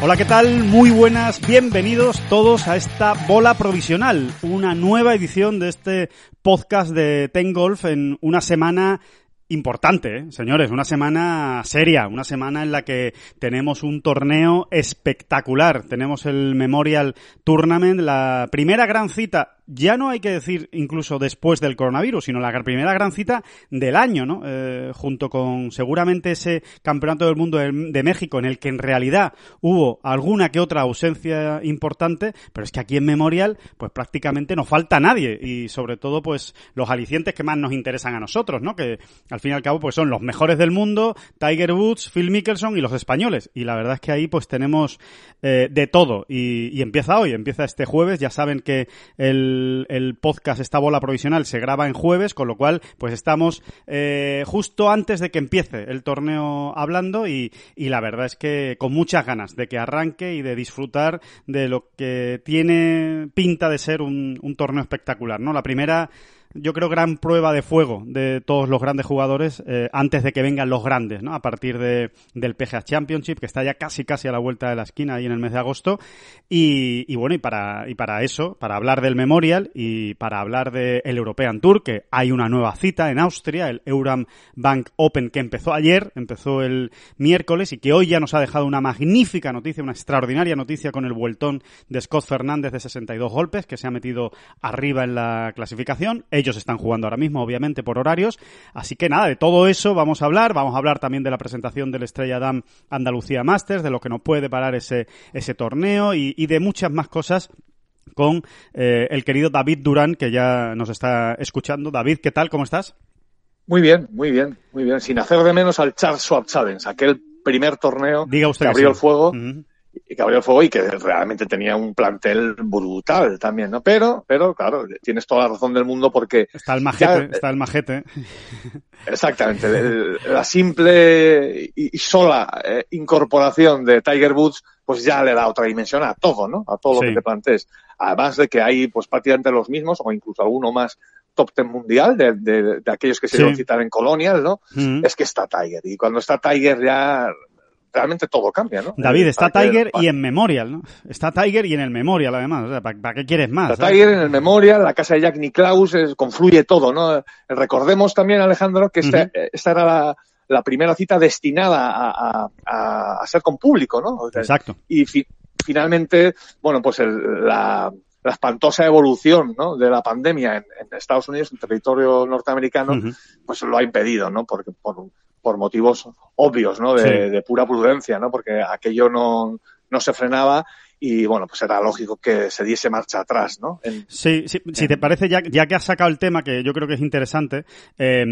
Hola, ¿qué tal? Muy buenas, bienvenidos todos a esta bola provisional, una nueva edición de este podcast de Ten Golf en una semana importante, ¿eh? señores, una semana seria, una semana en la que tenemos un torneo espectacular. Tenemos el Memorial Tournament, la primera gran cita ya no hay que decir incluso después del coronavirus, sino la primera gran cita del año, ¿no? Eh, junto con seguramente ese Campeonato del Mundo de, México en el que en realidad hubo alguna que otra ausencia importante, pero es que aquí en Memorial pues prácticamente no falta nadie y sobre todo pues los alicientes que más nos interesan a nosotros, ¿no? Que al fin y al cabo pues son los mejores del mundo, Tiger Woods, Phil Mickelson y los españoles y la verdad es que ahí pues tenemos eh, de todo y, y empieza hoy, empieza este jueves, ya saben que el el, podcast, esta bola provisional, se graba en jueves, con lo cual, pues estamos eh, justo antes de que empiece el torneo hablando y, y la verdad es que con muchas ganas de que arranque y de disfrutar de lo que tiene pinta de ser un, un torneo espectacular, ¿no? La primera yo creo, gran prueba de fuego de todos los grandes jugadores eh, antes de que vengan los grandes, ¿no? A partir de, del PGA Championship, que está ya casi casi a la vuelta de la esquina ahí en el mes de agosto. Y, y bueno, y para, y para eso, para hablar del Memorial y para hablar del European Tour, que hay una nueva cita en Austria, el Euram Bank Open, que empezó ayer, empezó el miércoles y que hoy ya nos ha dejado una magnífica noticia, una extraordinaria noticia con el vueltón de Scott Fernández de 62 golpes, que se ha metido arriba en la clasificación. Están jugando ahora mismo, obviamente, por horarios. Así que nada, de todo eso vamos a hablar. Vamos a hablar también de la presentación del Estrella Dam Andalucía Masters, de lo que nos puede parar ese, ese torneo y, y de muchas más cosas con eh, el querido David Durán, que ya nos está escuchando. David, ¿qué tal? ¿Cómo estás? Muy bien, muy bien, muy bien. Sin hacer de menos al Charles Schwab Challenge, aquel primer torneo Diga usted que abrió sí. el fuego que abrió el fuego y que realmente tenía un plantel brutal también, ¿no? Pero, pero claro, tienes toda la razón del mundo porque Está el majete, Ya, eh, está el majete. exactamente el- la simple y, sola eh, incorporación de Tiger Woods pues ya le da otra dimensión a todo, ¿no? A todo lo que te plantees. Además de que hay pues prácticamente los mismos o incluso alguno más top ten mundial de, de- de aquellos que se Sí. iban a citar en Colonial, ¿no? Es que está Tiger. Y cuando está Tiger ya realmente todo cambia, ¿no? David, Eh, está que- Tiger y en Memorial, ¿no? Está Tiger y en el Memorial, además. O sea, ¿para, para qué quieres más? Está eh? Tiger en el Memorial, la casa de Jack Nicklaus, es- confluye todo, ¿no? Recordemos también, Alejandro, que esta, Ujú. eh, esta era la, la primera cita destinada a, a- ser con público, ¿no? O sea, Exacto. y fi- finalmente, bueno, pues el- la, la espantosa evolución ¿no? de la pandemia en, en Estados Unidos, en territorio norteamericano, pues lo ha impedido, ¿no? Porque, por, por motivos obvios, ¿no? De, Sí. de pura prudencia, ¿no? Porque aquello no, no se frenaba y, bueno, pues era lógico que se diese marcha atrás, ¿no? En- Sí, sí, si te parece, ya, ya que has sacado el tema, que yo creo que es interesante, eh,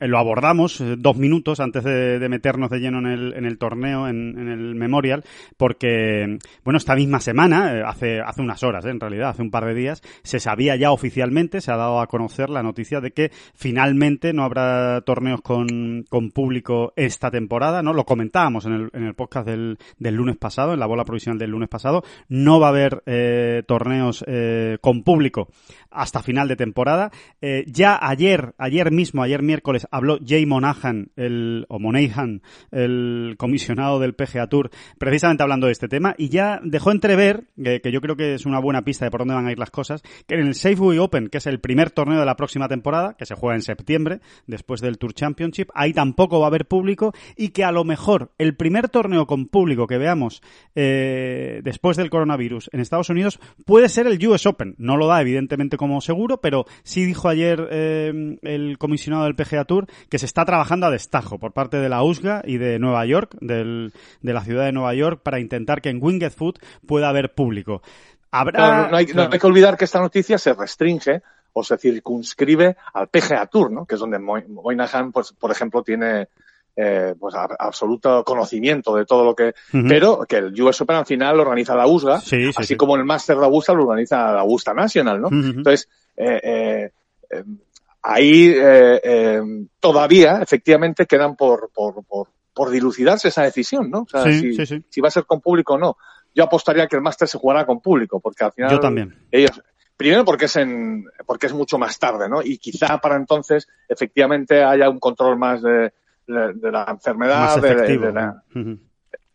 lo abordamos eh, dos minutos antes de, de meternos de lleno en el, en el torneo, en, el Memorial, porque, bueno, esta misma semana, eh, hace, hace unas horas, eh, en realidad, hace un par de días, se sabía ya oficialmente, se ha dado a conocer la noticia de que finalmente no habrá torneos con, con público esta temporada, ¿no? Lo comentábamos en el, en el podcast del, del lunes pasado, en la bola provisional del lunes pasado, no va a haber eh, torneos eh, con público hasta final de temporada. Eh, ya ayer, ayer mismo, ayer miércoles, habló Jay Monahan, el, o Monahan, el comisionado del PGA Tour, precisamente hablando de este tema, y ya dejó entrever, que, que yo creo que es una buena pista de por dónde van a ir las cosas, que en el Safeway Open, que es el primer torneo de la próxima temporada, que se juega en septiembre, después del Tour Championship, ahí tampoco va a haber público, y que a lo mejor el primer torneo con público que veamos eh, después del coronavirus en Estados Unidos puede ser el US Open. No lo da, evidentemente, como seguro, pero sí dijo ayer eh, el comisionado del PGA Tour que se está trabajando a destajo por parte de la USGA y de Nueva York, del, de la ciudad de Nueva York, para intentar que en Winged Foot pueda haber público. Habrá... No, hay, no hay que olvidar que esta noticia se restringe o se circunscribe al PGA Tour, ¿no? Que es donde Moy- Moynihan, pues, por ejemplo, tiene eh, pues a- absoluto conocimiento de todo lo que, pero que el US Open al final lo organiza la USGA, Sí, sí, así sí. como el Master de Augusta lo organiza la Augusta National, ¿no? Entonces, eh, eh, eh, ahí eh, eh, todavía, efectivamente, quedan por, por, por, por dilucidarse esa decisión, ¿no? O sea, si va a ser con público o no. Yo apostaría que el Master se jugará con público, porque al final Yo también. ellos primero porque es en porque es mucho más tarde no y quizá para entonces efectivamente haya un control más de, de- de la enfermedad de- de- la- Ujú.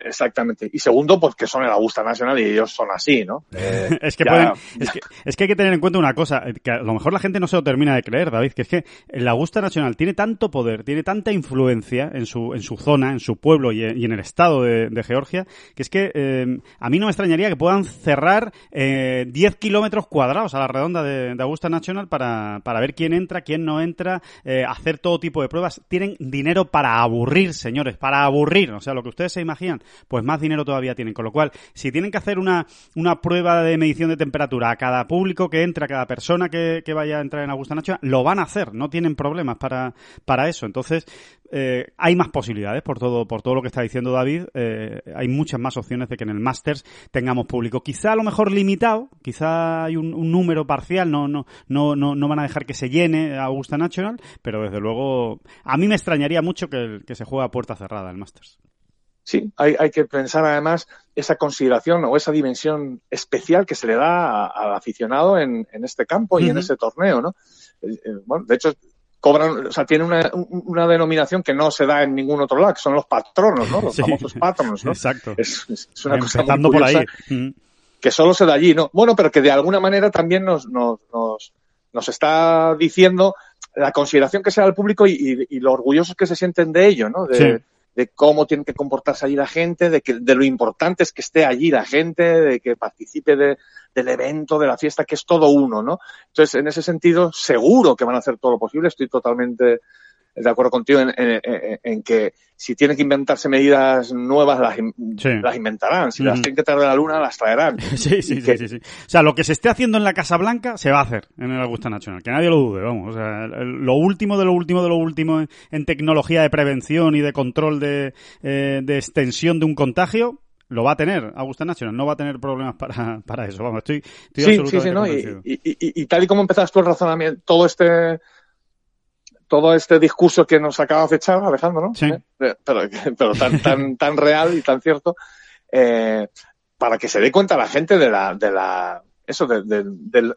Exactamente y segundo porque son el Augusta Nacional y ellos son así no Eh, Es que, ya- pueden- es, que, es que hay que tener en cuenta una cosa, eh, que a lo mejor la gente no se lo termina de creer, David, que es que el Augusta Nacional tiene tanto poder, tiene tanta influencia en su, en su zona, en su pueblo y en, y en el estado de, de Georgia, que es que eh, a mí no me extrañaría que puedan cerrar eh, 10 kilómetros cuadrados a la redonda de, de Augusta Nacional para, para ver quién entra, quién no entra, eh, hacer todo tipo de pruebas. Tienen dinero para aburrir, señores, para aburrir. O sea, lo que ustedes se imaginan, pues más dinero todavía tienen. Con lo cual, si tienen que hacer una, una prueba de medición de temperatura a cada público que entre, a cada persona que, que vaya a entrar en Augusta Nacional, lo van a hacer, no tienen problemas para, para eso. Entonces, eh, hay más posibilidades por todo, por todo lo que está diciendo David. eh, hay muchas más opciones de que en el Masters tengamos público. Quizá a lo mejor limitado, quizá hay un, un número parcial, no, no, no, no, no van a dejar que se llene Augusta National, pero desde luego, a mí me extrañaría mucho que, que se juegue a puerta cerrada el Masters. Sí, hay, hay que pensar además esa consideración o esa dimensión especial que se le da al aficionado en, en este campo y en ese torneo, ¿no? Eh, eh, Bueno, de hecho, cobran, o sea, tiene una, un- una denominación que no se da en ningún otro lado, que son los patronos, ¿no? Los Sí. famosos patronos, ¿no? Exacto. Es, una cosa muy por ahí. Que solo se da allí, ¿no? Bueno, pero que de alguna manera también nos, nos, nos, nos está diciendo la consideración que se da al público y, y- y lo orgullosos que se sienten de ello, ¿no? De, Sí. De cómo tiene que comportarse allí la gente, de que de lo importante es que esté allí la gente, de que participe de, del evento, de la fiesta, que es todo uno, ¿no? Entonces, en ese sentido, seguro que van a hacer todo lo posible. Estoy totalmente de acuerdo contigo en, en- en- en que si tienen que inventarse medidas nuevas, las, Sí. las inventarán. Si las tienen que traer de la luna, las traerán. Sí, sí, sí, que- sí, sí. O sea, lo que se esté haciendo en la Casa Blanca se va a hacer en el Augusta National, que nadie lo dude, vamos. O sea, lo último de lo último de lo último en, tecnología de prevención y de control de, eh, de extensión de un contagio, lo va a tener Augusta National, no va a tener problemas para, para eso. Vamos, estoy, estoy Sí, sí, absolutamente sí, ¿no? Y, y- y- y tal y como empezas tú el razonamiento, todo este todo este discurso que nos acabas de echar, Alejandro, ¿no? Sí. Eh, Pero, pero tan, tan, tan real y tan cierto, eh, para que se dé cuenta la gente de la, de la, eso, de, de-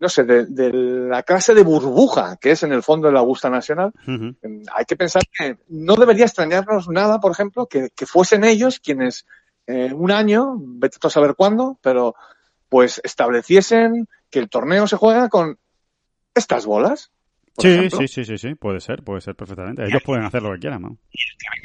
no sé, de, de la clase de burbuja que es en el fondo de la Augusta Nacional. Eh, Hay que pensar que no debería extrañarnos nada, por ejemplo, que, que fuesen ellos quienes eh, un año, vete a saber cuándo, pero pues estableciesen que el torneo se juega con estas bolas. Sí, ejemplo, sí, sí, sí, sí, puede ser, puede ser perfectamente. Ellos pueden hacer lo que quieran, ¿no?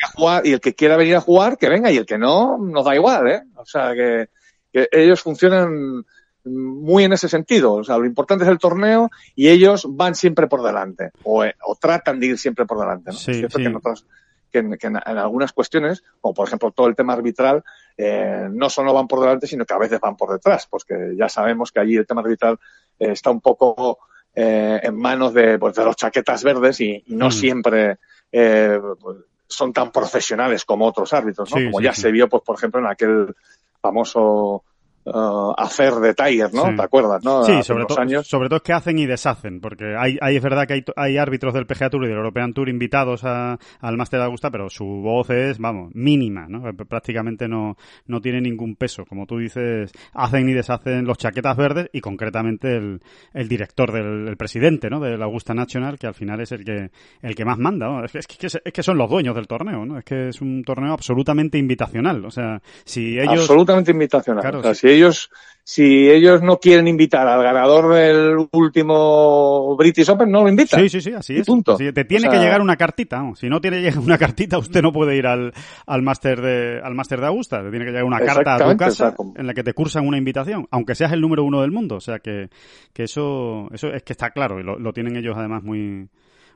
a jugar, y el que quiera venir a jugar, que venga, y el que no, nos da igual, ¿eh? O sea, que, que ellos funcionan muy en ese sentido. O sea, lo importante es el torneo y ellos van siempre por delante, o, o tratan de ir siempre por delante, ¿no? Sí, es cierto sí. que en otras, que en, que en- en algunas cuestiones, como por ejemplo todo el tema arbitral, eh, no solo van por delante, sino que a veces van por detrás, pues que ya sabemos que allí el tema arbitral eh, está un poco eh, en manos de, pues, de los chaquetas verdes y, y no Mm. siempre eh, pues, son tan profesionales como otros árbitros, ¿no? Sí, como sí, ya sí. se vio, pues por ejemplo, en aquel famoso uh, hacer de Tiger, ¿no? Sí. ¿Te acuerdas, no? Sí, Hace sobre, todo años. sobre todo es que hacen y deshacen, porque hay, hay es verdad que hay, to- hay árbitros del PGA Tour y del European Tour invitados a- al Master de Augusta, pero su voz es, vamos, mínima, ¿no? Eh, Prácticamente no, no tiene ningún peso. Como tú dices, hacen y deshacen los chaquetas verdes y concretamente el, el director del el presidente, ¿no? Del Augusta National, que al final es el que, el que más manda, ¿no? Es que, es que, es que son los dueños del torneo, ¿no? Es que es un torneo absolutamente invitacional. O sea, si ellos... Absolutamente invitacional. Claro, o sea, sí. si ellos, si ellos no quieren invitar al ganador del último British Open, no lo invitan. Sí, sí, sí, así es. punto. Así- te tiene O que llegar una cartita. ¿no? Si no tiene una cartita, usted no puede ir al, al máster de al máster de Augusta. Te tiene que llegar una carta a tu casa en la que te cursan una invitación, aunque seas el número uno del mundo. O sea que, que eso eso es que está claro y lo, lo tienen ellos además muy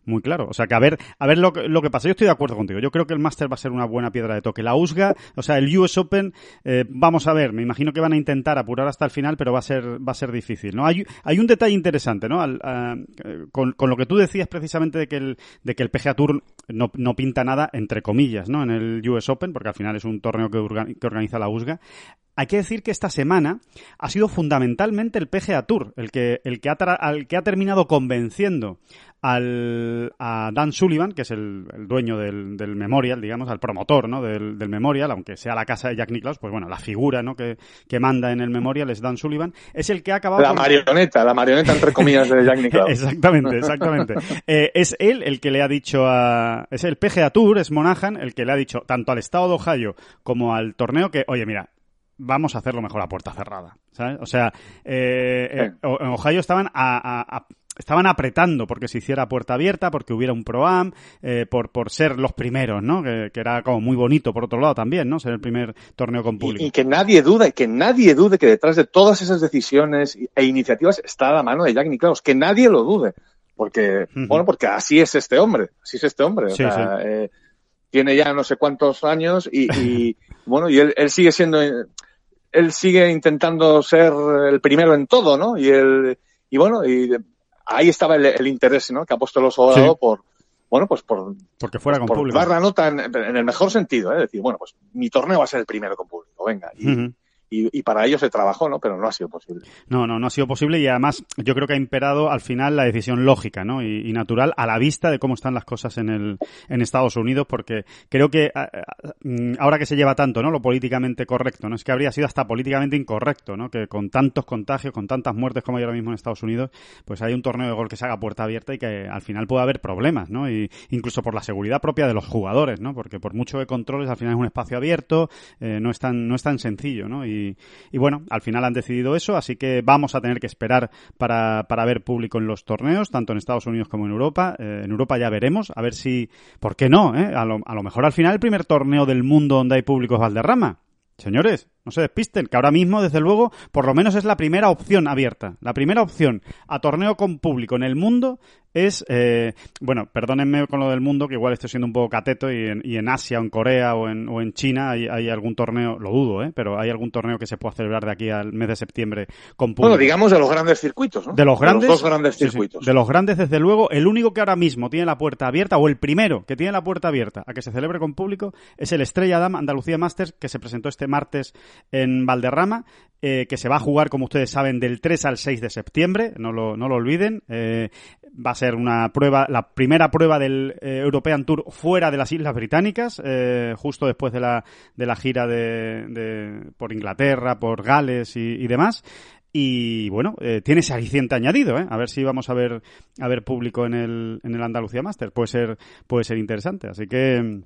muy claro. O sea, que a ver, a ver lo, lo que pasa. Yo estoy de acuerdo contigo. Yo creo que el Master va a ser una buena piedra de toque. La USGA, o sea, el US Open, eh, vamos a ver, me imagino que van a intentar apurar hasta el final, pero va a ser, va a ser difícil, ¿no? Hay, hay un detalle interesante, ¿no? Al- con, con lo que tú decías precisamente de que el, de que el PGA Tour no, no pinta nada, entre comillas, ¿no? En el US Open, porque al final es un torneo que, orga- que organiza la USGA. Hay que decir que esta semana ha sido fundamentalmente el PGA Tour el que, el que, ha, tra- al que ha terminado convenciendo al, a Dan Sullivan, que es el, el dueño del, del Memorial, digamos, al promotor ¿no? del, del Memorial, aunque sea la casa de Jack Nicklaus, pues bueno, la figura ¿no? que, que manda en el Memorial es Dan Sullivan, es el que ha acabado La con- marioneta, la marioneta entre comillas de Jack Nicklaus. Exactamente, exactamente. Eh, es él el que le ha dicho a... Es el PGA Tour, es Monahan, el que le ha dicho tanto al estado de Ohio como al torneo que, oye, mira, vamos a hacerlo mejor a puerta cerrada, ¿sabes? O sea, eh, eh, en Ohio estaban a- a- a- estaban apretando porque se hiciera puerta abierta, porque hubiera un pro-am, eh, por, por ser los primeros, ¿no? Que, que era como muy bonito, por otro lado, también, ¿no? Ser el primer torneo con público. Y, y que nadie dude, que nadie dude que detrás de todas esas decisiones e iniciativas está la mano de Jack Nicklaus, que nadie lo dude. Porque, bueno, porque así es este hombre, así es este hombre. O Sí, sea, eh, tiene ya no sé cuántos años y, y, bueno, y él, él sigue siendo, él sigue intentando ser el primero en todo, ¿no? Y él, y bueno, y ahí estaba el, el interés, ¿no? Que ha puesto el oso Sí. dorado por, bueno, pues por, Porque fuera con por público. dar la nota en, en el mejor sentido, ¿eh? decir, bueno, pues mi torneo va a ser el primero con público, venga. Y. y, y para ello se trabajó, ¿no? Pero no ha sido posible. No, no, no ha sido posible y además yo creo que ha imperado al final la decisión lógica, ¿no? Y, natural a la vista de cómo están las cosas en el en Estados Unidos, porque creo que mm, ahora que se lleva tanto, ¿no? Lo políticamente correcto, ¿no? Es que habría sido hasta políticamente incorrecto, ¿no? Que con tantos contagios, con tantas muertes como hay ahora mismo en Estados Unidos, pues hay un torneo de gol que se haga puerta abierta y que al final pueda haber problemas, ¿no? Y incluso por la seguridad propia de los jugadores, ¿no? Porque por mucho que controles, al final es un espacio abierto, eh, no es tan no es tan sencillo, ¿no? Y, y bueno, al final han decidido eso, así que vamos a tener que esperar para, para ver público en los torneos, tanto en Estados Unidos como en Europa. Eh, en Europa ya veremos, a ver si, ¿por qué no? eh? A, lo, a lo mejor al final el primer torneo del mundo donde hay público es Valderrama. Señores, no se despisten, que ahora mismo, desde luego, por lo menos es la primera opción abierta. La primera opción a torneo con público en el mundo es, eh, bueno, perdónenme con lo del mundo, que igual estoy siendo un poco cateto y en, y en Asia o en Corea o en, o en China hay, hay algún torneo, lo dudo, ¿eh? pero hay algún torneo que se pueda celebrar de aquí al mes de septiembre con público. Bueno, digamos de los grandes circuitos, ¿no? De los grandes. dos grandes sí, sí, circuitos. de los grandes, desde luego, el único que ahora mismo tiene la puerta abierta, o el primero que tiene la puerta abierta a que se celebre con público, es el Estrella Damm Andalucía Masters, que se presentó este martes en Valderrama, eh, que se va a jugar, como ustedes saben, del 3 al 6 de septiembre, no lo, no lo olviden. Eh, va a ser una prueba, la primera prueba del eh, European Tour fuera de las Islas Británicas, eh, justo después de la, de la gira de, de- por Inglaterra, por Gales y, demás. Y bueno, tiene ese aliciente añadido, ¿eh? A ver si vamos a ver, a ver público en el, en el Andalucía Master. Puede ser, puede ser interesante. Así que,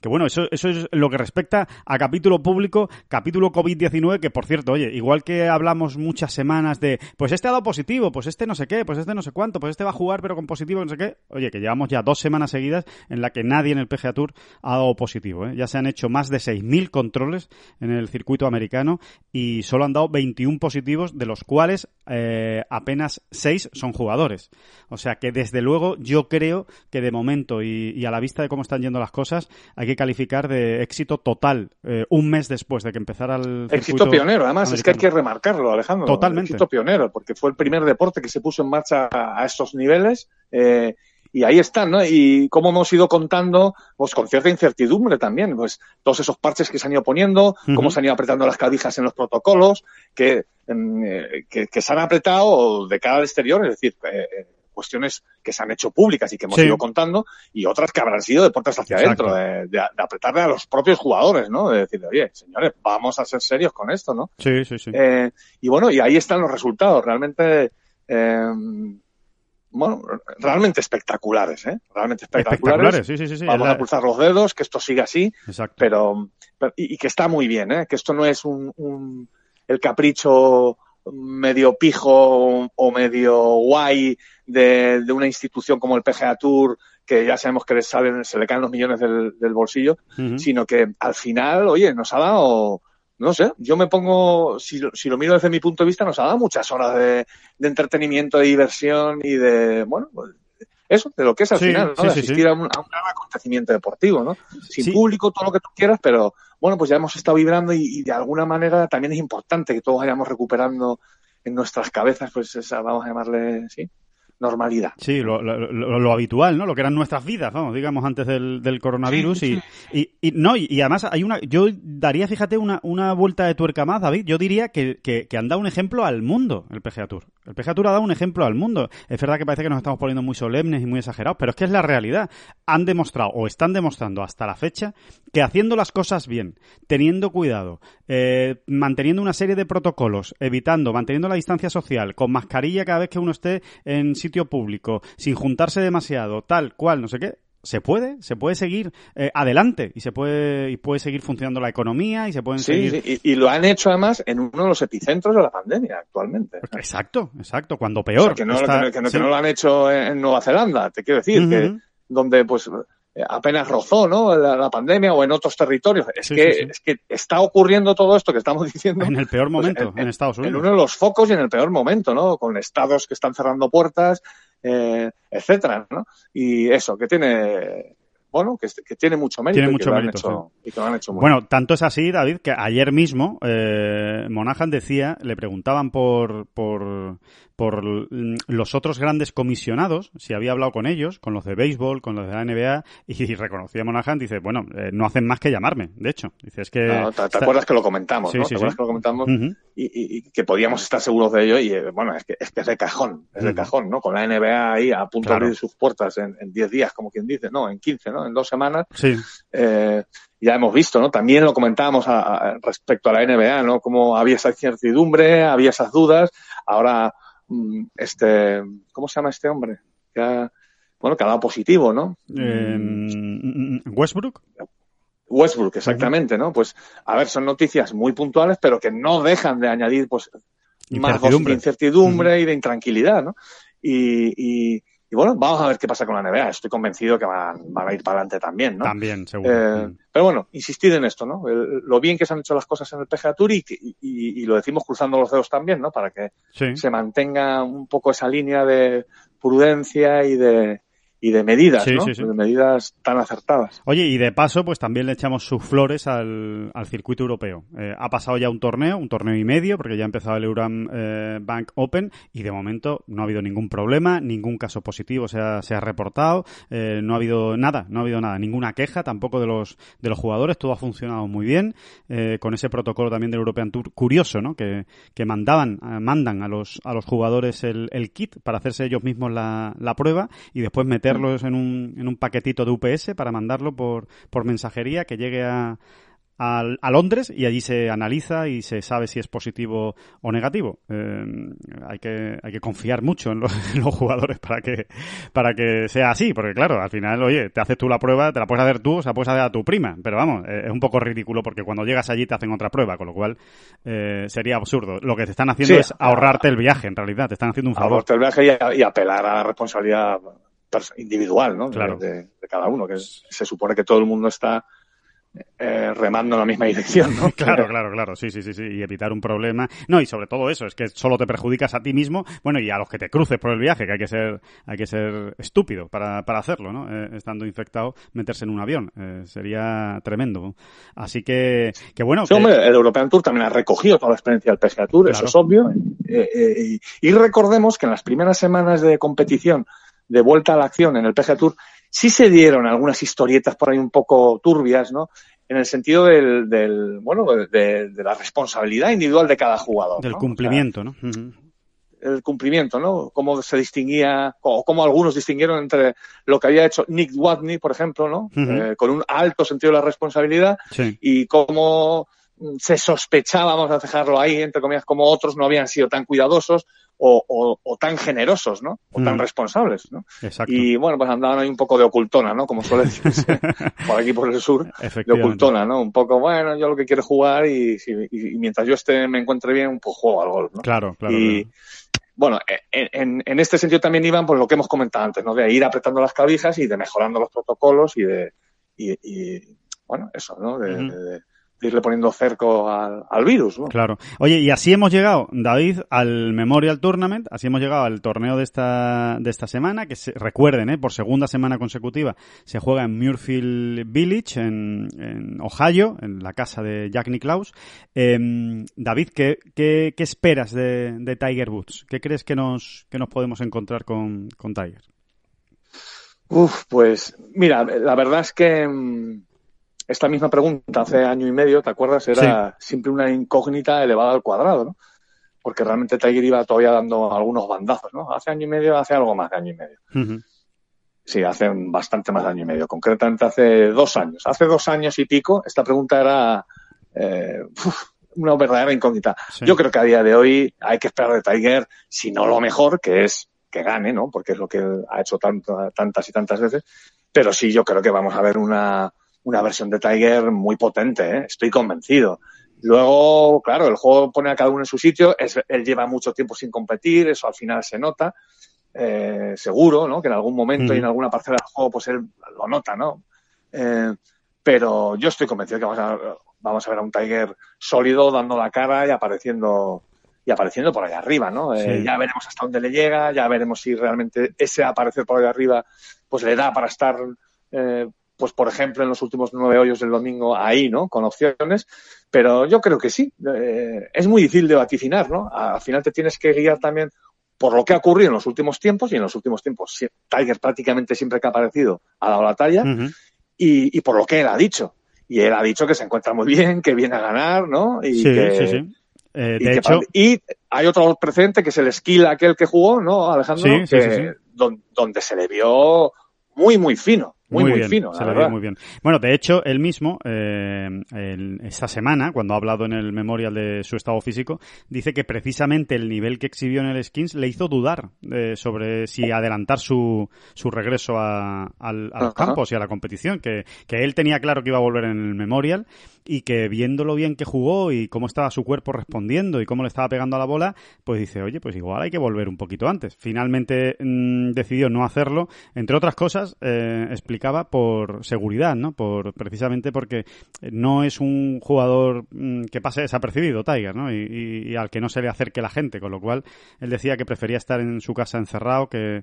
que bueno, eso, eso es lo que respecta a capítulo público, capítulo COVID-19, que por cierto, oye, igual que hablamos muchas semanas de, pues este ha dado positivo, pues este no sé qué, pues este no sé cuánto, pues este va a jugar pero con positivo, no sé qué. Oye, que llevamos ya dos semanas seguidas en la que nadie en el PGA Tour ha dado positivo, ¿eh? Ya se han hecho más de 6.000 controles en el circuito americano y solo han dado 21 positivos, de los cuales eh, apenas 6 son jugadores. O sea que desde luego yo creo que de momento y, y a la vista de cómo están yendo las cosas, hay que calificar de éxito total eh, un mes después de que empezara el Éxito pionero, además, es que hay que remarcarlo, Alejandro. Totalmente. Éxito pionero, porque fue el primer deporte que se puso en marcha a, a estos niveles. eh, y ahí están, ¿no? Y cómo hemos ido contando, pues con cierta incertidumbre también, pues todos esos parches que se han ido poniendo, cómo se han ido apretando las clavijas en los protocolos, que, eh, que, que se han apretado de cara al exterior, es decir, eh, cuestiones que se han hecho públicas y que hemos Sí. ido contando, y otras que habrán sido de puertas hacia adentro, de, de- de apretarle a los propios jugadores, ¿no? De decir, oye, señores, vamos a ser serios con esto, ¿no? Sí, sí, sí. Eh, y bueno, y ahí están los resultados, realmente, eh, bueno, realmente espectaculares, ¿eh? Realmente espectaculares. Espectaculares, sí, sí, sí. sí. Vamos la- a pulsar los dedos, que esto siga así, Exacto. pero, pero- y, y que está muy bien, ¿eh? Que esto no es un, un- el capricho medio pijo o medio guay de, de una institución como el PGA Tour, que ya sabemos que les salen, se le caen los millones del, del bolsillo, sino que al final, oye, nos ha dado, no sé, yo me pongo, si, lo- si lo miro desde mi punto de vista, nos ha dado muchas horas de, de entretenimiento, de diversión y de, bueno, pues, eso, de lo que es al Sí, final, ¿no? sí, de asistir sí. A, un, a un gran acontecimiento deportivo, ¿no? Sin público, todo lo que tú quieras, pero bueno, pues ya hemos estado vibrando y, de alguna manera también es importante que todos vayamos recuperando en nuestras cabezas, pues esa, vamos a llamarle, sí, normalidad. Sí, lo, lo- lo- lo habitual, ¿no? Lo que eran nuestras vidas, vamos, digamos, antes del, del coronavirus. Sí, y, y, y- no, y, y además hay una, yo daría, fíjate, una, una vuelta de tuerca más, David. Yo diría que, que, que han dado un ejemplo al mundo, el PGA Tour. El PGA Tour ha dado un ejemplo al mundo. Es verdad que parece que nos estamos poniendo muy solemnes y muy exagerados, pero es que es la realidad. Han demostrado, o están demostrando hasta la fecha, que haciendo las cosas bien, teniendo cuidado, eh, manteniendo una serie de protocolos, evitando, manteniendo la distancia social, con mascarilla cada vez que uno esté en sitio público, sin juntarse demasiado, tal cual, no sé qué, se puede, se puede seguir eh, adelante y se puede y puede seguir funcionando la economía y se pueden Sí, seguir sí, y, y lo han hecho además en uno de los epicentros de la pandemia actualmente. Exacto, exacto, cuando O peor. sea, que, no, está- que no- que no- sí. que no lo han hecho en, Nueva Zelanda, te quiero decir, que donde pues apenas rozó ¿no? la, la pandemia o en otros territorios. Es, Sí, que, sí, sí. es que está ocurriendo todo esto que estamos diciendo En el peor pues, momento, en, Estados en Unidos. uno de los focos y en el peor momento, ¿no? Con estados que están cerrando puertas, eh, etcétera, ¿no? Y eso, que tiene, bueno, que, que tiene mucho mérito. Tiene y que lo han hecho- Y que lo han hecho muy Bueno, tanto es así, David, que ayer mismo eh, Monaghan decía, le preguntaban por, por, por mm, los otros grandes comisionados, si había hablado con ellos, con los de béisbol, con los de la NBA, y reconocía Monaghan, dice, bueno, eh, no hacen más que llamarme, de hecho. Dice, es que... No, ¿te, acuerdas que lo comentamos, Sí, no? sí, ¿Te acuerdas sí. que lo comentamos? Y, y- y que podíamos estar seguros de ello y eh, bueno, es que, es que es de cajón, es de cajón, ¿no? Con la NBA ahí a punto Claro. de abrir sus puertas en, en 10 días, como quien dice, no, en 15, ¿no? En dos semanas, Sí, eh, ya hemos visto, ¿no? También lo comentábamos a- a- respecto a la NBA, ¿no? Como había esa incertidumbre, había esas dudas, ahora, mm, este, ¿cómo se llama este hombre? Que ha- bueno, que ha dado positivo, ¿no? Eh, Mm, Westbrook. Westbrook, exactamente, ¿no? Pues, a ver, son noticias muy puntuales, pero que no dejan de añadir, pues, más Incertidumbre. de incertidumbre y de intranquilidad, ¿no? Y, y, y bueno, vamos a ver qué pasa con la NBA. Estoy convencido que van, van a ir para adelante también, ¿no? También, seguro. Eh, Mm. pero bueno, insistir en esto, ¿no? El- lo bien que se han hecho las cosas en el PGA Tour y, y- y lo decimos cruzando los dedos también, ¿no? Para que Sí. se mantenga un poco esa línea de prudencia y de, y de medidas, Sí, ¿no? sí, sí. De medidas tan acertadas. Oye, y de paso, pues también le echamos sus flores al, al circuito europeo. Eh, ha pasado ya un torneo, un torneo y medio, porque ya ha empezado el Euram eh, Bank Open y de momento no ha habido ningún problema, ningún caso positivo se ha, se ha reportado, eh, no ha habido nada, no ha habido nada, ninguna queja tampoco de los de los jugadores, todo ha funcionado muy bien eh, con ese protocolo también del European Tour curioso, ¿no? Que, que mandaban, mandan a los a los jugadores el, el kit para hacerse ellos mismos la, la prueba y después meterlos en un, en un paquetito de UPS para mandarlo por, por mensajería que llegue a, a, a Londres y allí se analiza y se sabe si es positivo o negativo. Eh, hay que hay que confiar mucho en los, en los jugadores para que para que sea así, porque claro, al final, oye, te haces tú la prueba, te la puedes hacer tú, o sea, puedes hacer a tu prima, pero vamos, eh, es un poco ridículo porque cuando llegas allí te hacen otra prueba, con lo cual eh, sería absurdo. Lo que te están haciendo Sí. es ahorrarte el viaje, en realidad, te están haciendo un favor. Ahorrarte el viaje y, y apelar a la responsabilidad individual, ¿no? Claro. De, de cada uno, que es- se supone que todo el mundo está eh, remando en la misma dirección, ¿no? Claro, claro, claro, sí, sí, sí, sí, y evitar un problema. No, y sobre todo eso, es que solo te perjudicas a ti mismo, bueno, y a los que te cruces por el viaje, que hay que ser, hay que ser estúpido para, para hacerlo, ¿no? Eh, estando infectado, meterse en un avión, eh, sería tremendo. Así que, que bueno. Sí, que- hombre, el European Tour también ha recogido toda la experiencia del PGA Tour, eso es obvio. Y, y recordemos que en las primeras semanas de competición de vuelta a la acción en el PGA Tour sí se dieron algunas historietas por ahí un poco turbias, ¿no? En el sentido del, del bueno, de, de la responsabilidad individual de cada jugador. del ¿no? O sea, cumplimiento, ¿no? El cumplimiento, ¿no? Cómo se distinguía, o cómo algunos distinguieron entre lo que había hecho Nick Watney, por ejemplo, ¿no? Eh, con un alto sentido de la responsabilidad Sí. y cómo se sospechaba, vamos a dejarlo ahí, entre comillas, como otros no habían sido tan cuidadosos o, o- o tan generosos, ¿no? O tan Mm. responsables, ¿no? Exacto. Y bueno, pues andaban ahí un poco de ocultona, ¿no? Como suele decirse por aquí por el sur, de ocultona, ¿no? Un poco, bueno, yo lo que quiero es jugar y, si- y- y mientras yo esté, me encuentre bien, pues juego al golf, ¿no? Claro, claro. y claro. bueno, en, en- este sentido también iban por lo que hemos comentado antes, ¿no? De ir apretando las clavijas y de mejorando los protocolos y de, y, y, bueno, eso, ¿no? De, Ujú. de- de irle poniendo cerco al, al virus. ¿no? Claro. Oye, y así hemos llegado, David, al Memorial Tournament, así hemos llegado al torneo de esta, de esta semana, que se, recuerden, ¿eh? por segunda semana consecutiva se juega en Muirfield Village, en, en Ohio, en la casa de Jack Nicklaus. Eh, David, ¿qué, qué, qué esperas de, de, Tiger Woods? ¿Qué crees que nos, que nos podemos encontrar con, con Tiger? Uf, pues mira, la verdad es que mm, esta misma pregunta hace año y medio, ¿te acuerdas? Era sí. siempre una incógnita elevada al cuadrado, ¿no? Porque realmente Tiger iba todavía dando algunos bandazos, ¿no? Hace año y medio, hace algo más de año y medio. Uh -huh. Sí, hace bastante más de año y medio, concretamente hace dos años. Hace dos años y pico, esta pregunta era eh, uf, una verdadera incógnita. Sí. Yo creo que a día de hoy hay que esperar de Tiger, si no lo mejor, que es que gane, ¿no? Porque es lo que ha hecho tanto, tantas y tantas veces. Pero sí, yo creo que vamos a ver una, una versión de Tiger muy potente, ¿eh? estoy convencido. Luego, claro, el juego pone a cada uno en su sitio, es, él lleva mucho tiempo sin competir, eso al final se nota, eh, seguro, ¿no? Que en algún momento mm. y en alguna parcela del juego, pues él lo nota, ¿no? Eh, pero yo estoy convencido que vamos a, vamos a ver a un Tiger sólido, dando la cara y apareciendo y apareciendo por allá arriba, ¿no? Sí. Eh, ya veremos hasta dónde le llega, ya veremos si realmente ese aparecer por allá arriba, pues le da para estar eh, pues por ejemplo en los últimos nueve hoyos del domingo ahí, ¿no? Con opciones, pero yo creo que sí. Eh, es muy difícil de vaticinar, ¿no? Al final te tienes que guiar también por lo que ha ocurrido en los últimos tiempos y en los últimos tiempos Tiger prácticamente siempre que ha aparecido ha dado la talla uh -huh. y, y, por lo que él ha dicho. Y él ha dicho que se encuentra muy bien, que viene a ganar, ¿no? Y sí, que, sí, sí. Eh, y de que, hecho, y hay otro precedente que es el skill aquel que jugó, ¿no, Alejandro? Sí, sí, que, sí, donde, donde se le vio muy, muy fino. Muy, muy, muy bien, fino. Se le ve muy bien. Bueno, de hecho, él mismo, eh, el, esta semana, cuando ha hablado en el memorial de su estado físico, dice que precisamente el nivel que exhibió en el Skins le hizo dudar eh, sobre si adelantar su, su regreso a, al, a los campos y a la competición, que, que él tenía claro que iba a volver en el memorial y que viendo lo bien que jugó y cómo estaba su cuerpo respondiendo y cómo le estaba pegando a la bola, pues dice, oye, pues igual hay que volver un poquito antes. Finalmente mmm, decidió no hacerlo, entre otras cosas, eh, por seguridad, ¿no? Por precisamente porque no es un jugador mmm, que pase desapercibido, Tiger, ¿no? Y, y, y al que no se le acerque la gente, con lo cual él decía que prefería estar en su casa encerrado que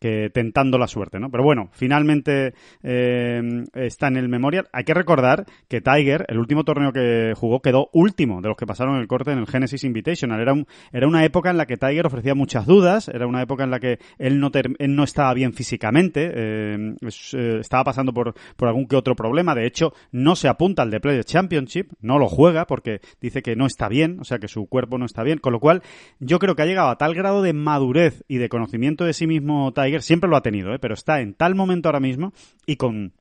que tentando la suerte, ¿no? Pero bueno, finalmente eh, está en el Memorial. Hay que recordar que Tiger, el último torneo que jugó, quedó último de los que pasaron el corte en el Genesis Invitational. Era, un, era una época en la que Tiger ofrecía muchas dudas, era una época en la que él no, estaba bien físicamente, eh, eh, estaba pasando por, por algún que otro problema. De hecho, no se apunta al de Players Championship, no lo juega porque dice que no está bien, o sea que su cuerpo no está bien. Con lo cual, yo creo que ha llegado a tal grado de madurez y de conocimiento de sí mismo Tiger, siempre lo ha tenido, ¿eh? pero está en tal momento ahora mismo y con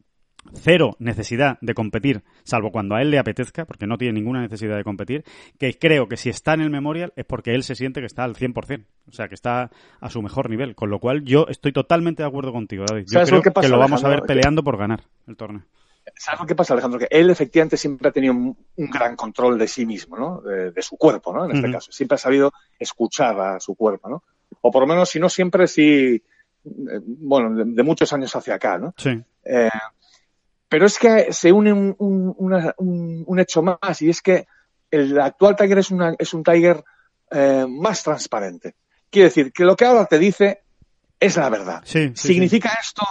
cero necesidad de competir, salvo cuando a él le apetezca, porque no tiene ninguna necesidad de competir, que creo que si está en el Memorial es porque él se siente que está al 100%, o sea, que está a su mejor nivel, con lo cual yo estoy totalmente de acuerdo contigo, David. Yo creo lo que, pasa, que, lo vamos Alejandro? a ver peleando por ganar el torneo. ¿Sabes lo que pasa, Alejandro? Que él efectivamente siempre ha tenido un, un gran control de sí mismo, ¿no? De, de su cuerpo, ¿no? En este uh -huh. caso. Siempre ha sabido escuchar a su cuerpo, ¿no? O por lo menos, si no siempre, sí bueno, de, de, muchos años hacia acá, ¿no? Sí. Eh, pero es que se une un, un, una, un, un, hecho más y es que el actual Tiger es, una, es un Tiger eh, más transparente. Quiere decir que lo que ahora te dice es la verdad. Sí, sí, ¿Significa sí. esto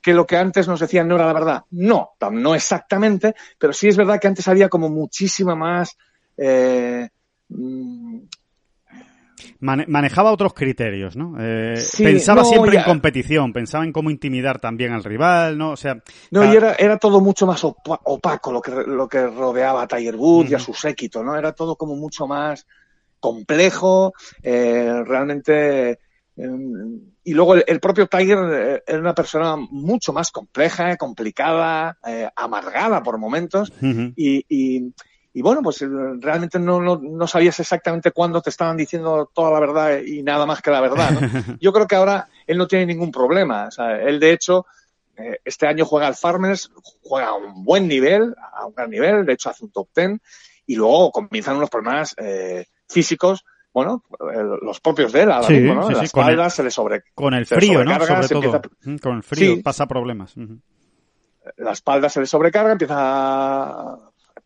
que lo que antes nos decían no era la verdad? No, no exactamente, pero sí es verdad que antes había como muchísima más eh, manejaba otros criterios, ¿no? Eh, sí, pensaba no, siempre ya... en competición, pensaba en cómo intimidar también al rival, ¿no? O sea... No, cada... y era, era todo mucho más opaco lo que, lo que rodeaba a Tiger Woods uh -huh. y a su séquito, ¿no? Era todo como mucho más complejo, eh, realmente... Eh, y luego el, el, propio Tiger eh, era una persona mucho más compleja, complicada, amargada por momentos uh -huh. y, y y bueno, pues eh, realmente no, no, no, sabías exactamente cuándo te estaban diciendo toda la verdad y nada más que la verdad. ¿no? Yo creo que ahora él no tiene ningún problema. O sea, él, de hecho, eh, este año juega al Farmers, juega a un buen nivel, a un gran nivel, de hecho hace un top ten, y luego comienzan unos problemas eh, físicos bueno, eh, los propios de él ahora sí, mismo, ¿no? Sí, la espalda el, se le sobre Con el frío, ¿no? Sobre todo. Empieza... Con el frío pasa problemas. Uh -huh. La espalda se le sobrecarga, empieza a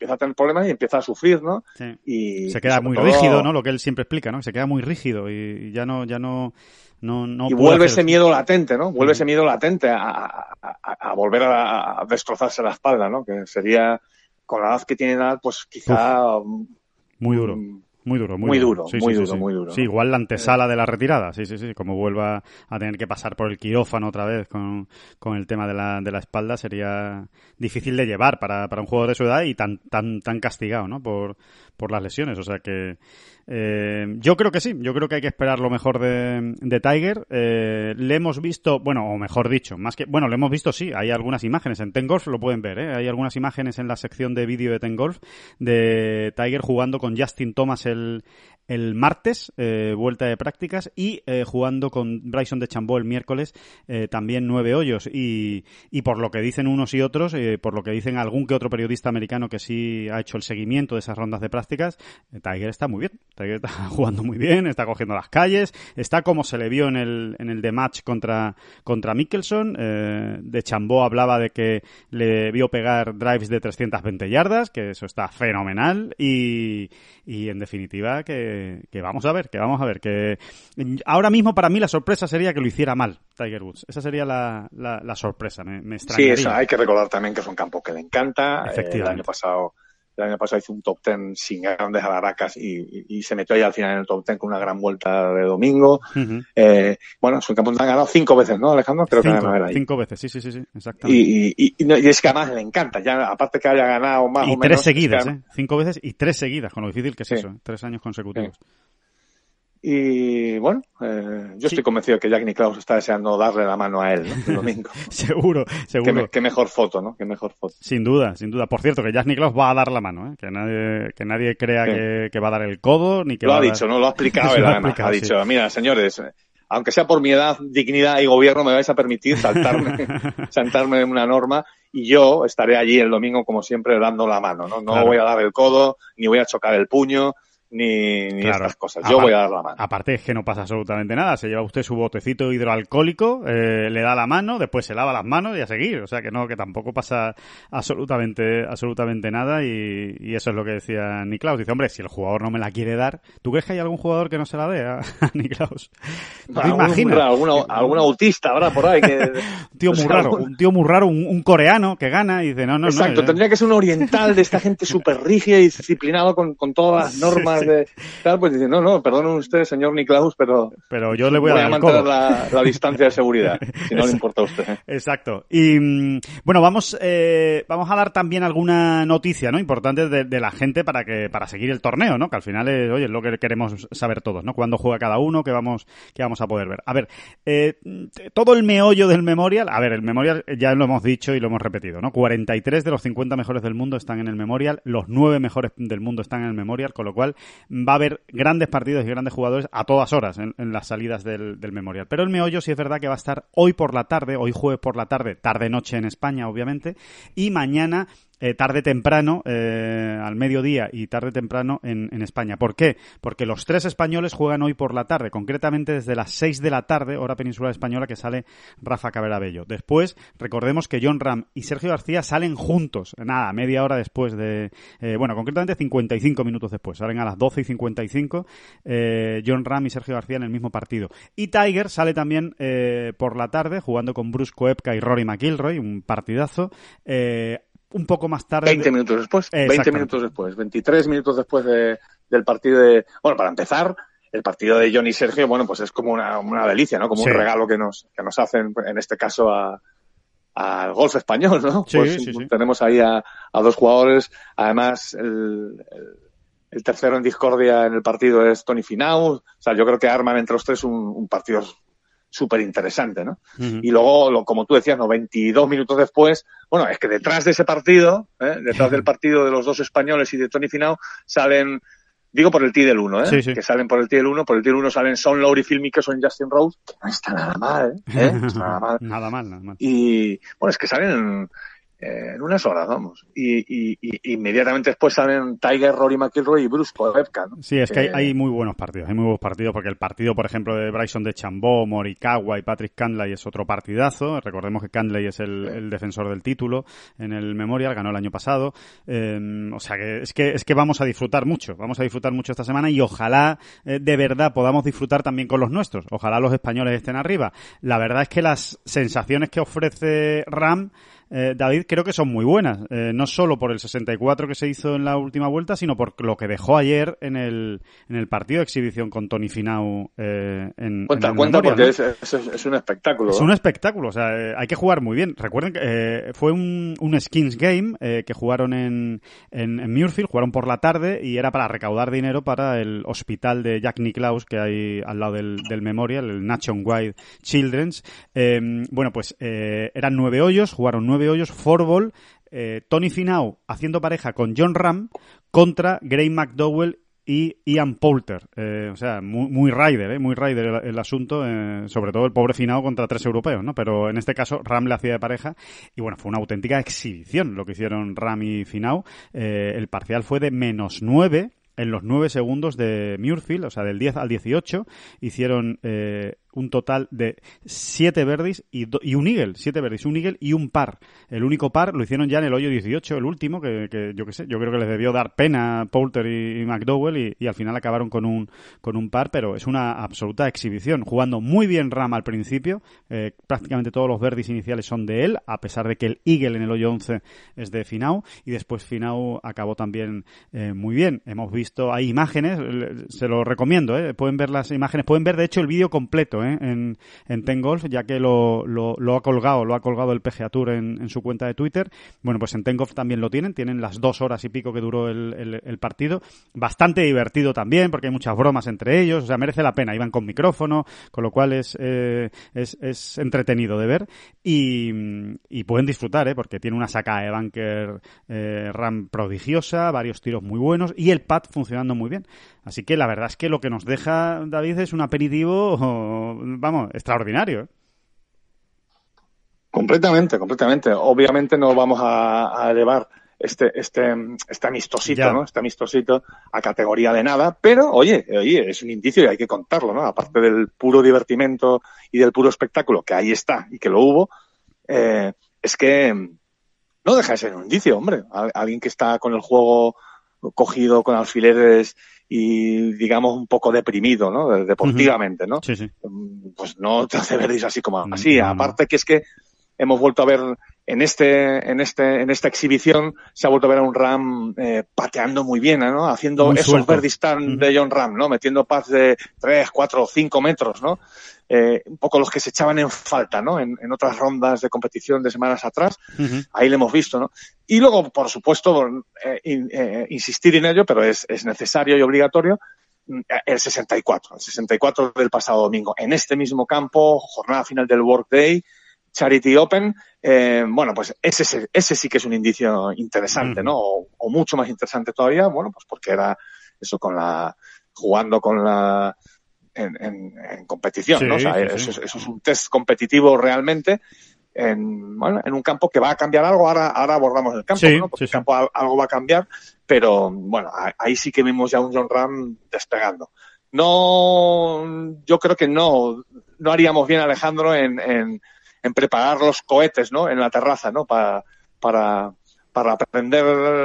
empieza a tener problemas y empieza a sufrir, ¿no? Sí. Y Se queda muy todo- rígido, ¿no? Lo que él siempre explica, ¿no? Se queda muy rígido y, ya no, ya no, no, no y vuelve hacer- ese miedo latente, ¿no? Vuelve ese miedo latente a, a- a- a volver a, a destrozarse la espalda, ¿no? Que sería, con la edad que tiene Nadal, pues quizá... Muy duro. mm, Muy duro, muy, Muy duro. duro, muy duro, muy duro, Sí, igual la antesala de la retirada, sí, sí, sí. Como vuelva a tener que pasar por el quirófano otra vez con, con el tema de la, de la espalda, sería difícil de llevar para, para un jugador de su edad y tan, tan, tan castigado, ¿no? Por, por las lesiones. O sea que eh, yo creo que sí, yo creo que hay que esperar lo mejor de, de Tiger. Eh, le hemos visto, bueno, o mejor dicho, más que, bueno, le hemos visto, sí, hay algunas imágenes en Ten Golf, lo pueden ver, ¿eh? hay algunas imágenes en la sección de vídeo de Ten Golf de Tiger jugando con Justin Thomas el, el martes, eh, vuelta de prácticas, y eh, jugando con Bryson de Chambó el miércoles, eh, también nueve hoyos. Y, y por lo que dicen unos y otros, eh, por lo que dicen algún que otro periodista americano que sí ha hecho el seguimiento de esas rondas de prácticas, eh, Tiger está muy bien. Tiger está jugando muy bien, está cogiendo las calles, está como se le vio en el, en el de match contra, contra Mickelson. Eh, de Chambó hablaba de que le vio pegar drives de 320 yardas, que eso está fenomenal. Y, y en definitiva, que, que vamos a ver, que vamos a ver. que Ahora mismo para mí la sorpresa sería que lo hiciera mal Tiger Woods. Esa sería la, la, la sorpresa, me, me Sí, extrañaría. eso, hay que recordar también que es un campo que le encanta. Eh, Efectivamente. el año pasado el año pasado hizo un top ten sin grandes alaracas y, y- y se metió ahí al final en el top ten con una gran vuelta de domingo. Ujú. Eh, bueno, campo que han ganado cinco veces, ¿no, Alejandro? Creo que Cinco, ganado él ahí. cinco veces, sí, sí, sí, sí, exactamente. Y, y, y, y es que además le encanta, ya aparte que haya ganado más Y o menos. tres es que seguidas, ¿eh? Cinco veces y tres seguidas, con lo difícil que es Sí. eso, ¿eh? tres años consecutivos. Y bueno, eh, yo Sí. estoy convencido que Jack Nicklaus está deseando darle la mano a él ¿no? el domingo. seguro, qué, seguro. me- qué mejor foto, ¿no? Qué mejor foto. Sin duda, sin duda. Por cierto, que Jack Nicklaus va a dar la mano, ¿eh? Que nadie, que nadie crea Sí. que, que va a dar el codo, ni que Lo va ha dar- dicho, ¿no? Lo ha explicado él además. ha sí. dicho, mira, señores, aunque sea por mi edad, dignidad y gobierno, me vais a permitir saltarme, saltarme una norma y yo estaré allí el domingo, como siempre, dando la mano, ¿no? No Claro. voy a dar el codo, ni voy a chocar el puño, ni, ni Claro. estas cosas. Yo voy a dar la mano. Aparte es que no pasa absolutamente nada. Se lleva usted su botecito hidroalcohólico, eh, le da la mano, después se lava las manos y a seguir. O sea que no, que tampoco pasa absolutamente, absolutamente nada. Y, y eso es lo que decía Niklaus. Dice, hombre, si el jugador no me la quiere dar, ¿tú crees que hay algún jugador que no se la dé a, a Niklaus? ¿Tú te Algún- imaginas? alguna, algún autista habrá por ahí que... Un tío muy raro, un tío muy raro, un, un coreano que gana y dice, no, no, no. Exacto, yo- tendría que ser un oriental de esta gente súper rígida y disciplinado con, con todas las normas Sí, de tal, pues dice, no, no, perdonen usted, señor Niklaus, pero Pero yo le voy a mantener la, la distancia de seguridad, si no le importa a usted. ¿eh? Exacto. Y mm, bueno, vamos, eh, vamos a dar también alguna noticia, ¿no? Importante de, de la gente para que, para seguir el torneo, ¿no? Que al final es, oye, es lo que queremos saber todos, ¿no? Cuándo juega cada uno, que vamos, que vamos a poder ver. A ver, eh, todo el meollo del Memorial, a ver, el Memorial ya lo hemos dicho y lo hemos repetido, ¿no? 43 de los 50 mejores del mundo están en el Memorial, los 9 mejores del mundo están en el Memorial, con lo cual va a haber grandes partidos y grandes jugadores a todas horas en, las salidas del, del Memorial. Pero el meollo sí es verdad que va a estar hoy por la tarde, hoy jueves por la tarde, tarde-noche en España, obviamente, y mañana eh, tarde temprano, eh, al mediodía y tarde temprano en, en España. ¿Por qué? Porque los tres españoles juegan hoy por la tarde, concretamente desde las 6 de la tarde, hora peninsular española, que sale Rafa Cabrera Bello. Después, recordemos que John Ram y Sergio García salen juntos, nada, media hora después de, eh, bueno, concretamente 55 minutos después, salen a las 12 y 55, eh, John Ram y Sergio García en el mismo partido. Y Tiger sale también eh, por la tarde, jugando con Bruce Koepka y Rory McIlroy, un partidazo. Un poco más tarde. 20 minutos después, 20 Exactamente. minutos después, 23 minutos después de, del partido de... Bueno, para empezar, el partido de Johnny y Sergio, bueno, pues es como una, una delicia, ¿no? Como Sí. un regalo que nos, que nos hacen, en este caso, a al golf español, ¿no? Sí, pues sí, sí. tenemos ahí a, a dos jugadores, además el, el, el tercero en discordia en el partido es Tony Finau, o sea, yo creo que arman entre los tres un, un partido súper interesante, ¿no? Y luego, lo, como tú decías, ¿no? 22 minutos después, bueno, es que detrás de ese partido, ¿eh? detrás del partido de los dos españoles y de Tony Finau, salen, digo por el T del 1, ¿eh? Sí, sí. que salen por el T del 1, por el T del 1 salen Son Lowry, Phil Mickelson y Justin Rose, que no está nada mal, ¿eh? ¿Eh? No está nada mal. nada mal, nada mal. Y, bueno, es que salen eh, en unas horas, vamos. Y, y, y, inmediatamente después salen Tiger, Rory McIlroy y Bruce Koepka, ¿no? Sí, es que hay, hay muy buenos partidos, hay muy buenos partidos, porque el partido, por ejemplo, de Bryson de Chambó, Morikawa y Patrick Cantlay es otro partidazo. Recordemos que Cantlay es el, el defensor del título en el Memorial, ganó el año pasado. Eh, o sea que es, que es que vamos a disfrutar mucho, vamos a disfrutar mucho esta semana y ojalá eh, de verdad podamos disfrutar también con los nuestros. Ojalá los españoles estén arriba. La verdad es que las sensaciones que ofrece Ram eh, David, creo que son muy buenas. Eh, no solo por el 64 que se hizo en la última vuelta, sino por lo que dejó ayer en el, en el partido de exhibición con Tony Finau eh, en, Cuenta, en cuenta, Memorial, porque ¿no? es, es, es un espectáculo. Es ¿no? un espectáculo, o sea, eh, hay que jugar muy bien. Recuerden que eh, fue un, un skins game eh, que jugaron en, en, en Muirfield, jugaron por la tarde y era para recaudar dinero para el hospital de Jack Nicklaus que hay al lado del, del Memorial, el Nationwide Children's. Bueno, pues eh, eran nueve hoyos, jugaron nueve hoyos, fourball, eh, Tony Finau haciendo pareja con John Ram contra Gray McDowell y Ian Poulter. Eh, o sea, muy, muy rider, ¿eh? muy rider el, asunto, eh, sobre todo el pobre Finao contra tres europeos, ¿no? Pero en este caso Ram le hacía de pareja y bueno, fue una auténtica exhibición lo que hicieron Ram y Finau. Eh, el parcial fue de menos nueve en los nueve segundos de Muirfield, o sea, del 10 al 18, hicieron un total de siete verdis y, y un eagle, siete verdis, un eagle y un par. El único par lo hicieron ya en el hoyo 18, el último, que, yo qué sé, yo creo que les debió dar pena Poulter y, McDowell y, al final acabaron con un, con un par, pero es una absoluta exhibición, jugando muy bien Ram al principio, eh, prácticamente todos los verdis iniciales son de él, a pesar de que el eagle en el hoyo 11 es de Finau, y después Finau acabó también eh, muy bien. Hemos visto, hay imágenes, se lo recomiendo, eh, pueden ver las imágenes, pueden ver de hecho el vídeo completo eh, en, en Ten Golf, ya que lo, lo, ha colgado, lo ha colgado el PGA Tour en, en su cuenta de Twitter. Bueno, pues en Ten Golf también lo tienen, tienen las dos horas y pico que duró el, el- partido. Bastante divertido también, porque hay muchas bromas entre ellos, o sea, merece la pena. Iban con micrófono, con lo cual es, eh, es, entretenido de ver y, pueden disfrutar, ¿eh? porque tiene una sacada de bunker eh, RAM prodigiosa, varios tiros muy buenos y el pad funcionando muy bien. Así que la verdad es que lo que nos deja David es un aperitivo, vamos, extraordinario. ¿eh? Completamente, completamente. Obviamente no vamos a, a elevar este, este, este amistosito, Ya. ¿no? Este amistosito a categoría de nada, pero oye, oye, es un indicio y hay que contarlo, ¿no? Aparte del puro divertimento y del puro espectáculo, que ahí está y que lo hubo, eh, es que no deja de ser un indicio, hombre. Al- alguien que está con el juego cogido con alfileres y digamos un poco deprimido, ¿no? Deportivamente, ¿no? Sí, sí. Mm, pues no te hace ver así como No, así. no, no. Aparte que es que hemos vuelto a ver en este, en este, en esta exhibición se ha vuelto a ver a un Ram eh, pateando muy bien, ¿no? Haciendo Muy esos verdistan Ujú. de John Ram, ¿no? Metiendo pads de 3, 4, 5 metros, ¿no? Eh, un poco los que se echaban en falta, ¿no? En, en otras rondas de competición de semanas atrás ahí lo hemos visto, ¿no? Y luego, por supuesto, eh, in- eh, insistir en ello, pero es, es necesario y obligatorio, mm, el 64, el 64 del pasado domingo, en este mismo campo, jornada final del Workday, Charity Open, eh, bueno, pues ese, se- ese sí que es un indicio interesante, Ujú. ¿no? O, o mucho más interesante todavía, bueno, pues porque era eso con la, jugando con la, en, en, en competición, ¿no? O sea, sí, eso, sí. es- eso es un test competitivo realmente en, bueno, en un campo que va a cambiar algo. Ahora, ahora abordamos el campo, ¿no? Porque el campo al- algo va a cambiar, pero bueno, ahí sí que vimos ya un John Ram despegando. No, yo creo que no, no haríamos bien, Alejandro, en, en, en preparar los cohetes, ¿no? En la terraza, ¿no? Para, para, para prender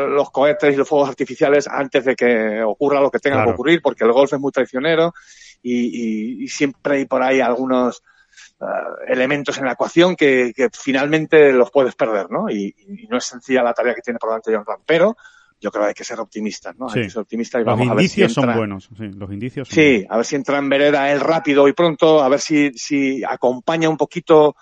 los cohetes y los fuegos artificiales antes de que ocurra lo que tenga Claro. que ocurrir, porque el golf es muy traicionero y, y- y siempre hay por ahí algunos eh, elementos en la ecuación que, que finalmente los puedes perder, ¿no? Y, y no es sencilla la tarea que tiene por delante John Ram, pero yo creo que hay que ser optimistas, ¿no? Sí. Hay que ser optimistas y Los vamos a ver si indicios son entra- buenos, sí, los indicios son Sí, a ver si entra en vereda él rápido y pronto, a ver si, si acompaña un poquito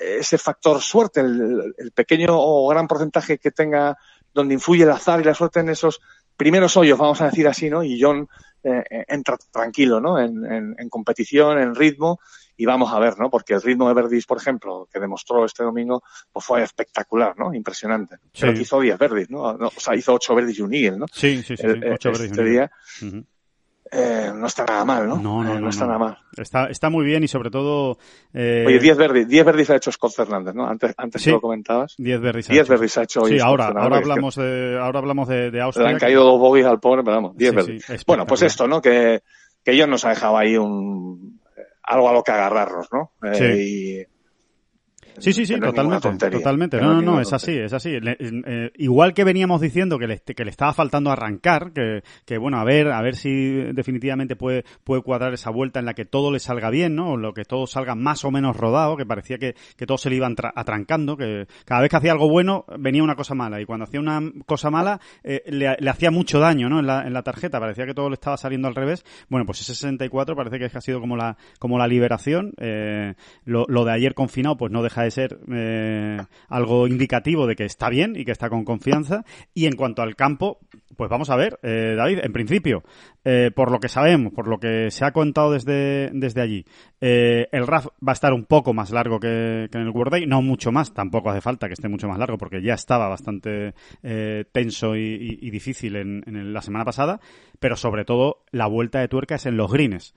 ese factor suerte, el, el pequeño o gran porcentaje que tenga donde influye el azar y la suerte en esos primeros hoyos, vamos a decir así, ¿no? Y John eh, eh, entra tranquilo, ¿no? En, en- en competición, en ritmo, y vamos a ver, ¿no? Porque el ritmo de Verdis, por ejemplo, que demostró este domingo, pues fue espectacular, ¿no? Impresionante. Sí. que hizo 10 Verdis, ¿no? O sea, hizo 8 Verdis y un Eagle, ¿no? Sí, sí, sí, El- ocho este y un día. Eh, no está nada mal, ¿no? No, no, Eh, no, está no. nada mal. Está, está muy bien y sobre todo... Eh, Oye, 10 verdis, 10 verdis ha hecho Scott Fernández, ¿no? Antes, antes Sí. que lo comentabas. 10 berries. 10 verdis ha hecho hoy Sí, Scott ahora, ahora que que hablamos de, ahora hablamos de, de Le Austria. han caído dos bogies al pobre, pero vamos, 10 Sí, sí, bueno, pues esto, ¿no? Que, que ellos nos ha dejado ahí un algo a lo que agarrarnos, ¿no? Eh, Sí. Sí, sí, no totalmente. Totalmente. No, no, no, es así, es así. Le- eh, igual que veníamos diciendo que le, que le estaba faltando arrancar, que, que bueno, a ver, a ver si definitivamente puede, puede cuadrar esa vuelta en la que todo le salga bien, ¿no? O lo que todo salga más o menos rodado, que parecía que, que todo se le iban tra- atrancando, que cada vez que hacía algo bueno venía una cosa mala y cuando hacía una cosa mala eh, le, le hacía mucho daño, ¿no? En la, en la tarjeta, parecía que todo le estaba saliendo al revés. Bueno, pues ese 64 parece que ha sido como la, como la liberación. Eh, lo, lo de ayer confinado, pues no deja de ser eh, algo indicativo de que está bien y que está con confianza. Y en cuanto al campo, pues vamos a ver, eh, David, en principio, eh, por lo que sabemos, por lo que se ha contado desde, desde allí, eh, el RAF va a estar un poco más largo que, que en el World Day, no mucho más, tampoco hace falta que esté mucho más largo porque ya estaba bastante eh, tenso y, y- y difícil en, en el- la semana pasada, pero sobre todo la vuelta de tuerca es en los greens.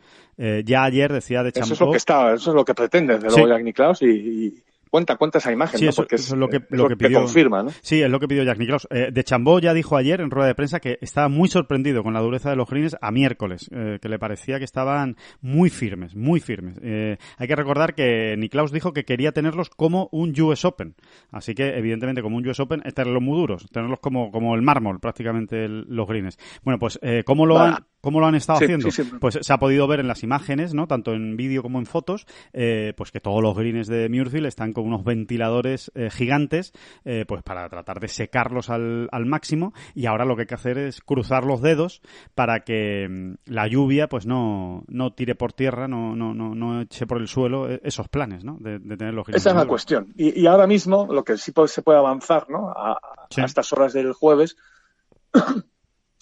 Ya ayer decía de Eso es Champó... lo que está, eso es lo que pretende, desde Sí. luego, Jack y cuenta, cuenta esa imagen, Sí, ¿no? eso- Porque eso es lo que- es lo que pidió- confirma, ¿no? Sí, es lo que pidió Jack Nicklaus. Eh, de Chambó ya dijo ayer en rueda de prensa que estaba muy sorprendido con la dureza de los greens a miércoles, eh, que le parecía que estaban muy firmes, muy firmes. Eh, hay que recordar que Nicklaus dijo que quería tenerlos como un US Open. Así que, evidentemente, como un US Open, es tenerlos muy duros, tenerlos como, como el mármol, prácticamente, el- los greens. Bueno, pues, eh, ¿cómo lo Vale. han, ¿Cómo lo han estado Sí, haciendo? sí, sí. Pues se ha podido ver en las imágenes, ¿no? Tanto en vídeo como en fotos, eh, pues que todos los greens de Muirfield están con unos ventiladores eh, gigantes, eh, pues para tratar de secarlos al, al máximo. Y ahora lo que hay que hacer es cruzar los dedos para que mm, la lluvia, pues no, no tire por tierra, no, no, no, no eche por el suelo eh, esos planes, ¿no? De, de tener los greens. Esa es la cuestión. Y, y ahora mismo, lo que sí se puede avanzar, ¿no? A, estas horas del jueves,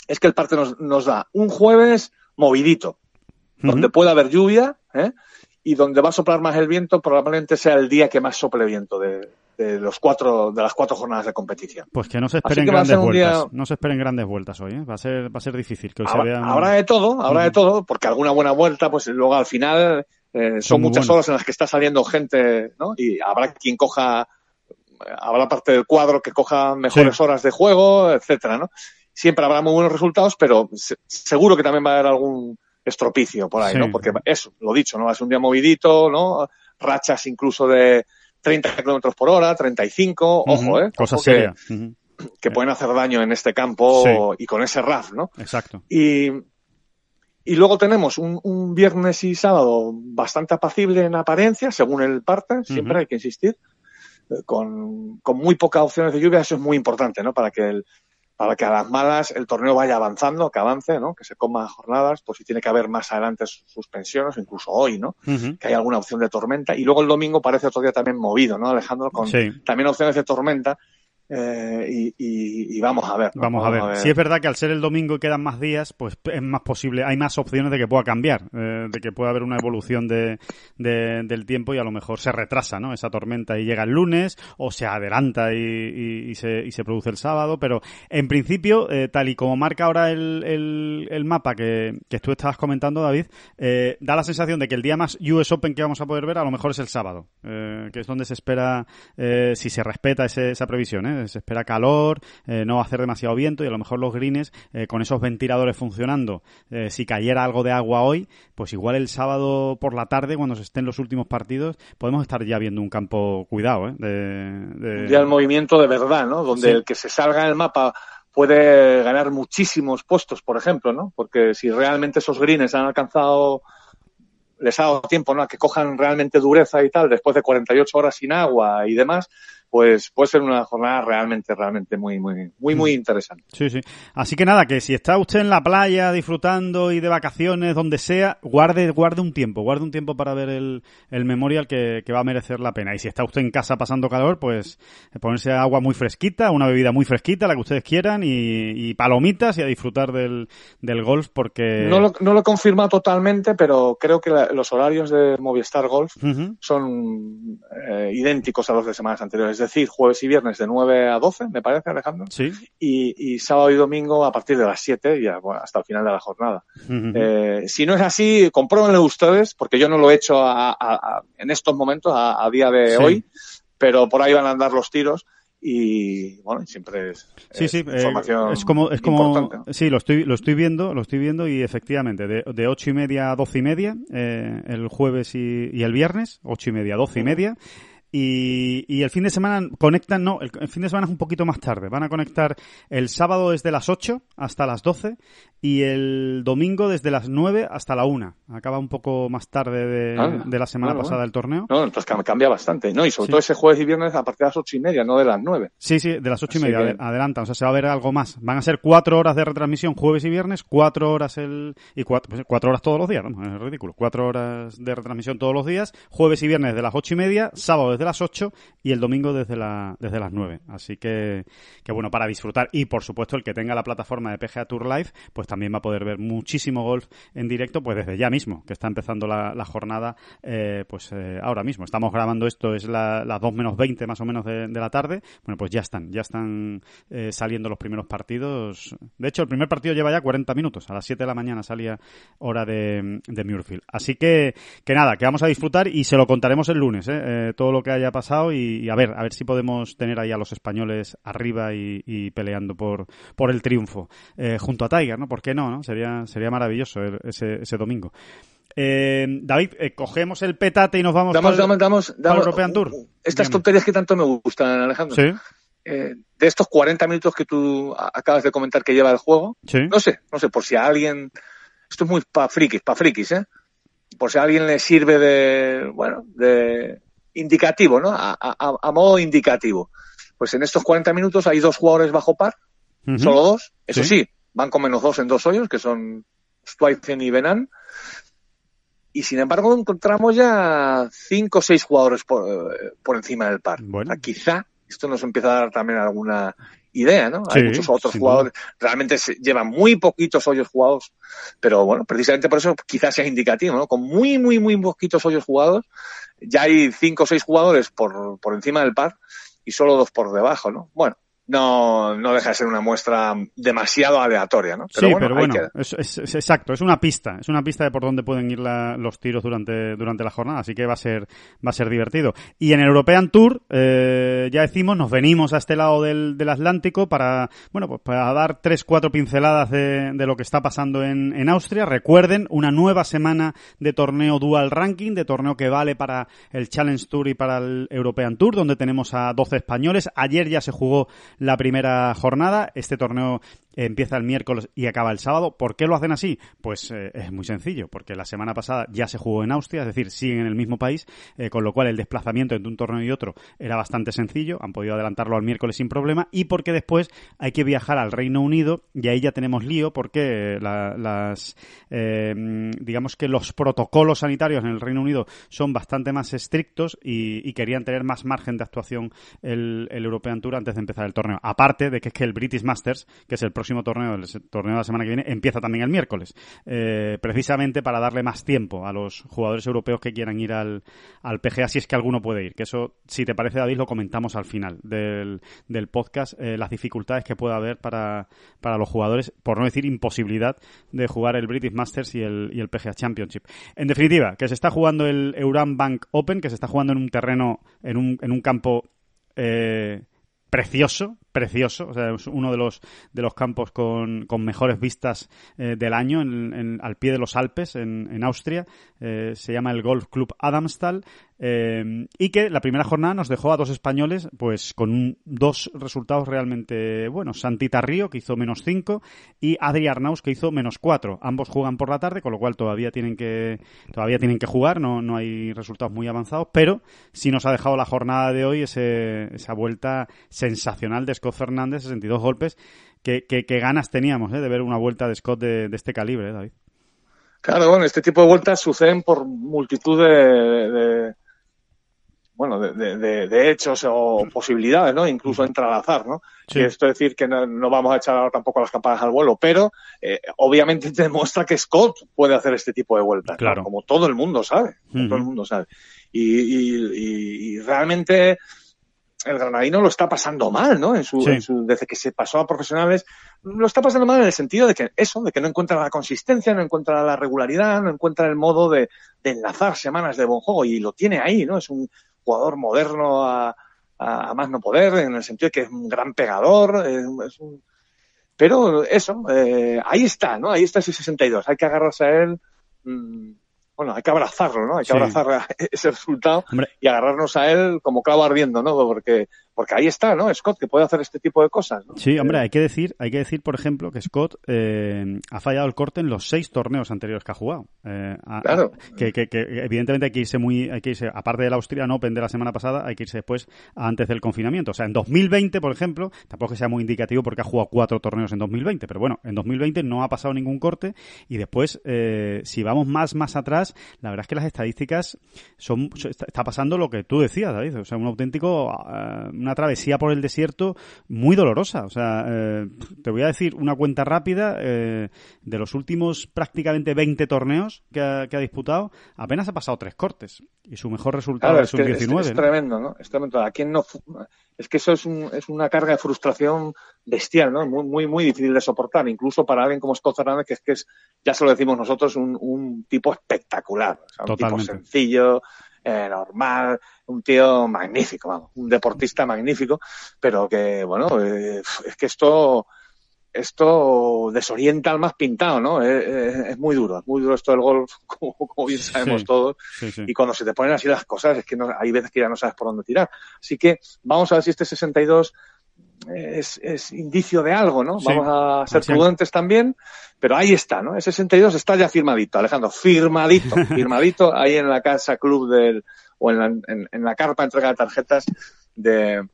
es que el parte nos, nos da un jueves movidito, donde Ujú. puede haber lluvia, ¿eh? Y donde va a soplar más el viento, probablemente sea el día que más sople viento de, de los cuatro, de las cuatro jornadas de competición. Pues que no se esperen grandes vueltas. día- No se esperen grandes vueltas hoy, ¿eh? Va a ser, va a ser difícil que hoy se Habrá, vean. habrá de todo, habrá de todo, porque alguna buena vuelta, pues luego al final eh, son, muchas horas en las que está saliendo gente, ¿no? Y habrá quien coja, habrá parte del cuadro que coja mejores Sí. horas de juego, etcétera, ¿no? Siempre habrá muy buenos resultados, pero se- seguro que también va a haber algún estropicio por ahí, Sí. ¿no? Porque eso, lo dicho, ¿no? Ser un día movidito, ¿no? Rachas incluso de 30 kilómetros por hora, 35, Ujú. ojo, ¿eh? Cosa Ojo que- seria. Ujú. que pueden hacer daño en este campo Sí. y con ese RAF, ¿no? Exacto. Y, y luego tenemos un, un viernes y sábado bastante apacible en apariencia, según el parte, siempre hay que insistir, eh, con, con muy pocas opciones de lluvia, eso es muy importante, ¿no? Para que el, para que a las malas el torneo vaya avanzando, que avance, ¿no? Que se coma jornadas, pues si tiene que haber más adelante sus- suspensiones, incluso hoy, ¿no? Que hay alguna opción de tormenta. Y luego el domingo parece otro día también movido, ¿no, Alejandro? Con Sí. también opciones de tormenta. Eh, y, y- y vamos a ver. ¿no? Vamos a ver. Si es verdad que al ser el domingo y quedan más días, pues es más posible, hay más opciones de que pueda cambiar, eh, de que pueda haber una evolución de, de- del tiempo y a lo mejor se retrasa, ¿no? Esa tormenta y llega el lunes o se adelanta y, se, y se produce el sábado, pero en principio, eh, tal y como marca ahora el, el- el mapa que, que tú estabas comentando, David, eh, da la sensación de que el día más US Open que vamos a poder ver a lo mejor es el sábado, eh, que es donde se espera, eh, si se respeta ese- esa previsión, ¿eh? Se espera calor, eh, no va a hacer demasiado viento y a lo mejor los greens, eh, con esos ventiladores funcionando, eh, si cayera algo de agua hoy, pues igual el sábado por la tarde, cuando se estén los últimos partidos, podemos estar ya viendo un campo cuidado, ¿eh? De, de- ya el movimiento de verdad, ¿no? Donde Sí. el que se salga en el mapa puede ganar muchísimos puestos, por ejemplo, ¿no? Porque si realmente esos greens han alcanzado, les ha dado tiempo, ¿no? A que cojan realmente dureza y tal, después de 48 horas sin agua y demás, pues puede ser una jornada realmente, realmente muy, muy, muy, muy interesante. Sí, sí. Así que nada, que si está usted en la playa disfrutando y de vacaciones, donde sea, guarde, guarde un tiempo, guarde un tiempo para ver el, el memorial que, que va a merecer la pena. Y si está usted en casa pasando calor, pues eh, ponerse agua muy fresquita, una bebida muy fresquita, la que ustedes quieran, y, y palomitas y a disfrutar del, del golf porque... No lo, no lo he confirmado totalmente, pero creo que la- los horarios de Movistar Golf Ujú. son eh, idénticos a los de semanas anteriores. Decir, jueves y viernes de 9 a 12, me parece, Alejandro. Sí. Y, y sábado y domingo a partir de las 7 y bueno, hasta el final de la jornada. eh, si no es así, compruébenlo ustedes, porque yo no lo he hecho a, a, a, en estos momentos, a, día de sí. hoy, pero por ahí van a andar los tiros y bueno siempre es, sí, sí, información eh, es como es como importante. sí lo estoy lo estoy viendo lo estoy viendo y efectivamente de, de ocho y media a doce y media eh, el jueves y, y, el viernes ocho y media doce y media y, y, el fin de semana conectan, no, el, el, fin de semana es un poquito más tarde. Van a conectar el sábado desde las 8 hasta las 12 y el domingo desde las 9 hasta la 1. Acaba un poco más tarde de, ah, de la semana bueno, pasada bueno. del torneo. No, entonces cambia bastante. No, y sobre sí. todo ese jueves y viernes a partir de las 8 y media, no de las 9. Sí, sí, de las 8 y media que... adelantan. O sea, se va a ver algo más. Van a ser 4 horas de retransmisión jueves y viernes, 4 horas el. y 4, pues, cuatro horas todos los días, ¿no? Es ridículo. 4 horas de retransmisión todos los días, jueves y viernes de las 8 y media, sábado desde las 8 y el domingo desde, la, desde las 9. Así que, que bueno, para disfrutar. Y por supuesto, el que tenga la plataforma de PGA Tour Live, pues también va a poder ver muchísimo golf en directo, pues desde ya mismo, que está empezando la, jornada, eh, pues eh, ahora mismo. Estamos grabando esto, es las la 2 menos 20 más o menos de, la tarde. Bueno, pues ya están, ya están eh, saliendo los primeros partidos. De hecho, el primer partido lleva ya 40 minutos. A las 7 de la mañana salía hora de, de Muirfield. Así que, que nada, que vamos a disfrutar y se lo contaremos el lunes, todo lo que haya pasado y, y, a ver, a ver si podemos tener ahí a los españoles arriba y, y peleando por, por el triunfo. Eh, junto a Tiger, ¿no? ¿Por qué no? no? Sería, sería maravilloso el, ese, ese domingo. Eh, David, eh, cogemos el petate y nos vamos damos, para, damos, damos, para el European Tour. Estas Dígame. tonterías que tanto me gustan, Alejandro. Sí. Eh, de estos 40 minutos que tú acabas de comentar que lleva el juego, sí. no sé, no sé, por si a alguien, esto es muy pa' frikis, pa' frikis, ¿eh? Por si a alguien le sirve de, bueno, de, indicativo, ¿no? A, a, a, modo indicativo. Pues en estos 40 minutos hay dos jugadores bajo par, uh -huh. solo dos. Eso sí. sí. van con menos dos en dos hoyos, que son Stuyven y Benan. Y sin embargo encontramos ya cinco o seis jugadores por, por encima del par. Bueno. O sea, quizá esto nos empieza a dar también alguna idea, ¿no? Sí, Hay muchos otros jugadores, realmente se llevan muy poquitos hoyos jugados, pero bueno, precisamente por eso quizás sea indicativo, ¿no? Con muy, muy, muy poquitos hoyos jugados, ya hay cinco o seis jugadores por, por encima del par y solo dos por debajo, ¿no? Bueno, no, no deja de ser una muestra demasiado aleatoria, ¿no? Pero sí, bueno, pero bueno, es, es, es, exacto, es una pista, es una pista de por dónde pueden ir la, los tiros durante, durante la jornada, así que va a ser, va a ser divertido. Y en el European Tour, eh, ya decimos, nos venimos a este lado del, del Atlántico para, bueno, pues para dar tres, cuatro pinceladas de, de lo que está pasando en, en Austria. Recuerden, una nueva semana de torneo dual ranking, de torneo que vale para el Challenge Tour y para el European Tour, donde tenemos a 12 españoles. Ayer ya se jugó la primera jornada. Este torneo empieza el miércoles y acaba el sábado. ¿Por qué lo hacen así? Pues eh, es muy sencillo, porque la semana pasada ya se jugó en Austria, es decir, siguen en el mismo país, eh, con lo cual el desplazamiento entre un torneo y otro era bastante sencillo, han podido adelantarlo al miércoles sin problema, y porque después hay que viajar al Reino Unido, y ahí ya tenemos lío, porque la, las, eh, digamos que los protocolos sanitarios en el Reino Unido son bastante más estrictos y, y querían tener más margen de actuación el, el European Tour antes de empezar el torneo. Aparte de que es que el British Masters, que es el próximo torneo, el torneo de la semana que viene, empieza también el miércoles. Eh, precisamente para darle más tiempo a los jugadores europeos que quieran ir al, al PGA, si es que alguno puede ir. Que eso, si te parece, David, lo comentamos al final del, del podcast, eh, las dificultades que puede haber para, para los jugadores, por no decir imposibilidad, de jugar el British Masters y el, y el PGA Championship. En definitiva, que se está jugando el Euram Bank Open, que se está jugando en un terreno, en un, en un campo eh, precioso, precioso, o sea, es uno de los de los campos con, con mejores vistas eh, del año en, en, al pie de los Alpes en, en Austria, eh, se llama el Golf Club Adamstal eh, y que la primera jornada nos dejó a dos españoles pues con un, dos resultados realmente buenos, Santita Río que hizo menos 5 y Adri Arnaus que hizo menos 4, ambos juegan por la tarde con lo cual todavía tienen que todavía tienen que jugar, no, no hay resultados muy avanzados, pero sí nos ha dejado la jornada de hoy ese, esa vuelta sensacional de Scott Fernández, 62 golpes. ¿Qué, qué, qué ganas teníamos ¿eh? de ver una vuelta de Scott de, de este calibre, ¿eh, David? Claro, bueno, este tipo de vueltas suceden por multitud de, de bueno, de, de, de, hechos o posibilidades, ¿no? Incluso entra al azar, ¿no? Sí. Y esto es decir que no, no, vamos a echar ahora tampoco las campanas al vuelo, pero eh, obviamente te demuestra que Scott puede hacer este tipo de vueltas, claro. ¿no? como todo el mundo sabe, uh -huh. todo el mundo sabe. Y, y, y, y realmente el granadino lo está pasando mal, ¿no? En su, Sí. en su- desde que se pasó a profesionales, lo está pasando mal en el sentido de que eso, de que no encuentra la consistencia, no encuentra la regularidad, no encuentra el modo de, de enlazar semanas de buen juego y lo tiene ahí, ¿no? Es un jugador moderno a, a, a más no poder, en el sentido de que es un gran pegador, es un- pero eso, eh, ahí está, ¿no? Ahí está ese 62, hay que agarrarse a él, mm, bueno, hay que abrazarlo, ¿no? Hay que Sí. abrazar ese resultado Hombre. y agarrarnos a él como clavo ardiendo, ¿no? Porque, porque ahí está, ¿no? Scott, que puede hacer este tipo de cosas, ¿no? Sí, hombre, Eh, hay que decir, hay que decir, por ejemplo, que Scott eh, ha fallado el corte en los seis torneos anteriores que ha jugado. Eh, a- Claro. Que, que- que evidentemente hay que irse muy, hay que irse, aparte del Austrian Open de la semana pasada, hay que irse después antes del confinamiento. O sea, en 2020, por ejemplo, tampoco que sea muy indicativo porque ha jugado cuatro torneos en 2020, pero bueno, en 2020 no ha pasado ningún corte y después, eh, si vamos más, más atrás, la verdad es que las estadísticas son, está, pasando lo que tú decías, David. O sea, un auténtico, eh, una travesía por el desierto muy dolorosa. O sea, eh, te voy a decir una cuenta rápida eh, de los últimos prácticamente 20 torneos que ha, que ha disputado, apenas ha pasado tres cortes y su mejor resultado Claro, es es, un que es, 19. es ¿no? tremendo, ¿no? Es tremendo. ¿A quién no? Es que eso es, un, es una carga de frustración bestial, ¿no? Muy, muy, muy difícil de soportar, incluso para alguien como Scott Fernández, que es que es, ya se lo decimos nosotros, un, un tipo espectacular. O sea, un Totalmente. tipo sencillo, eh, normal, un tío magnífico, vamos, un deportista magnífico, pero que, bueno, eh, es que esto, esto desorienta al más pintado, ¿no? Es muy duro, es muy duro esto del golf, como, como bien sabemos Sí. todos. Sí, sí. Y cuando se te ponen así las cosas, es que no, hay veces que ya no sabes por dónde tirar. Así que vamos a ver si este 62 es, es indicio de algo, ¿no? Sí. Vamos a ser prudentes también, pero ahí está, ¿no? El 62 está ya firmadito, Alejandro, firmadito, firmadito ahí en la casa club del, o en la, en, en la carpa entrega de tarjetas de,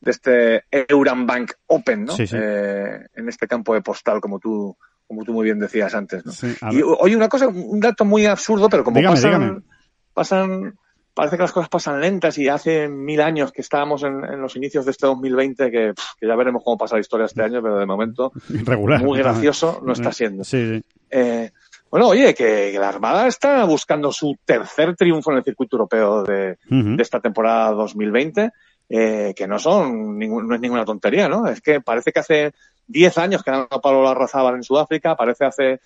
de este Euran Bank Open, ¿no? Sí. Eh, en este campo de postal, como tú, como tú muy bien decías antes, ¿no? Y oye, una cosa, un dato muy absurdo, pero como Dígame, pasan, dígame. pasan, parece que las cosas pasan lentas y hace mil años que estábamos en, en los inicios de este 2020, que, pff, que ya veremos cómo pasa la historia este año, pero de momento Regular. muy gracioso no está siendo. Sí, sí. Eh, bueno, oye, que, que la Armada está buscando su tercer triunfo en el circuito europeo de, esta temporada 2020, eh, que no son no es ninguna tontería, ¿no? Es que parece que hace 10 años que ganó Pablo Larrazábal en Sudáfrica, parece hace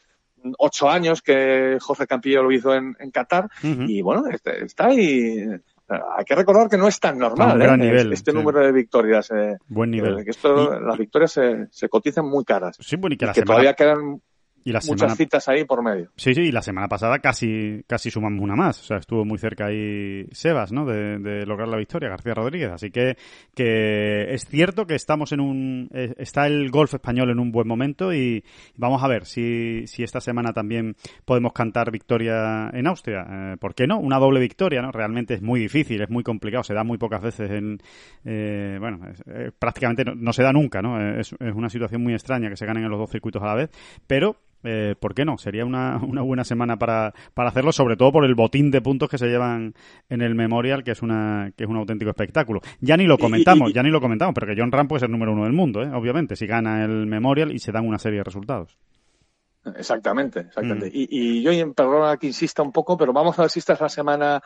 8 años que Jorge Campillo lo hizo en, en Qatar, y bueno, este- está ahí. Hay que recordar que no es tan normal ¿eh? nivel, este sí. número de victorias. eh, Buen nivel. que esto, las victorias se, se cotizan muy caras. Sí, bueno, y que la que semana, todavía quedan y la muchas semana citas ahí por medio. Sí, sí, y la semana pasada casi, casi sumamos una más. O sea, estuvo muy cerca ahí Sebas, ¿no? De, de lograr la victoria, García Rodríguez. Así que, que es cierto que estamos en un, eh, está el golf español en un buen momento y vamos a ver si, si esta semana también podemos cantar victoria en Austria. Eh, ¿Por qué no? Una doble victoria, ¿no? Realmente es muy difícil, es muy complicado, se da muy pocas veces en, eh, bueno, eh, prácticamente no, no se da nunca, ¿no? Es, es una situación muy extraña que se ganen en los dos circuitos a la vez, pero eh, ¿por qué no? Sería una, una buena semana para, para hacerlo, sobre todo por el botín de puntos que se llevan en el Memorial, que es una que es un auténtico espectáculo. Ya ni lo comentamos, ya ni lo comentamos, pero que John Ram puede ser número uno del mundo, ¿eh? obviamente, si gana el Memorial y se dan una serie de resultados. Exactamente, exactamente. Mm. Y, y yo, y perdona que insista un poco, pero vamos a ver si esta es la semana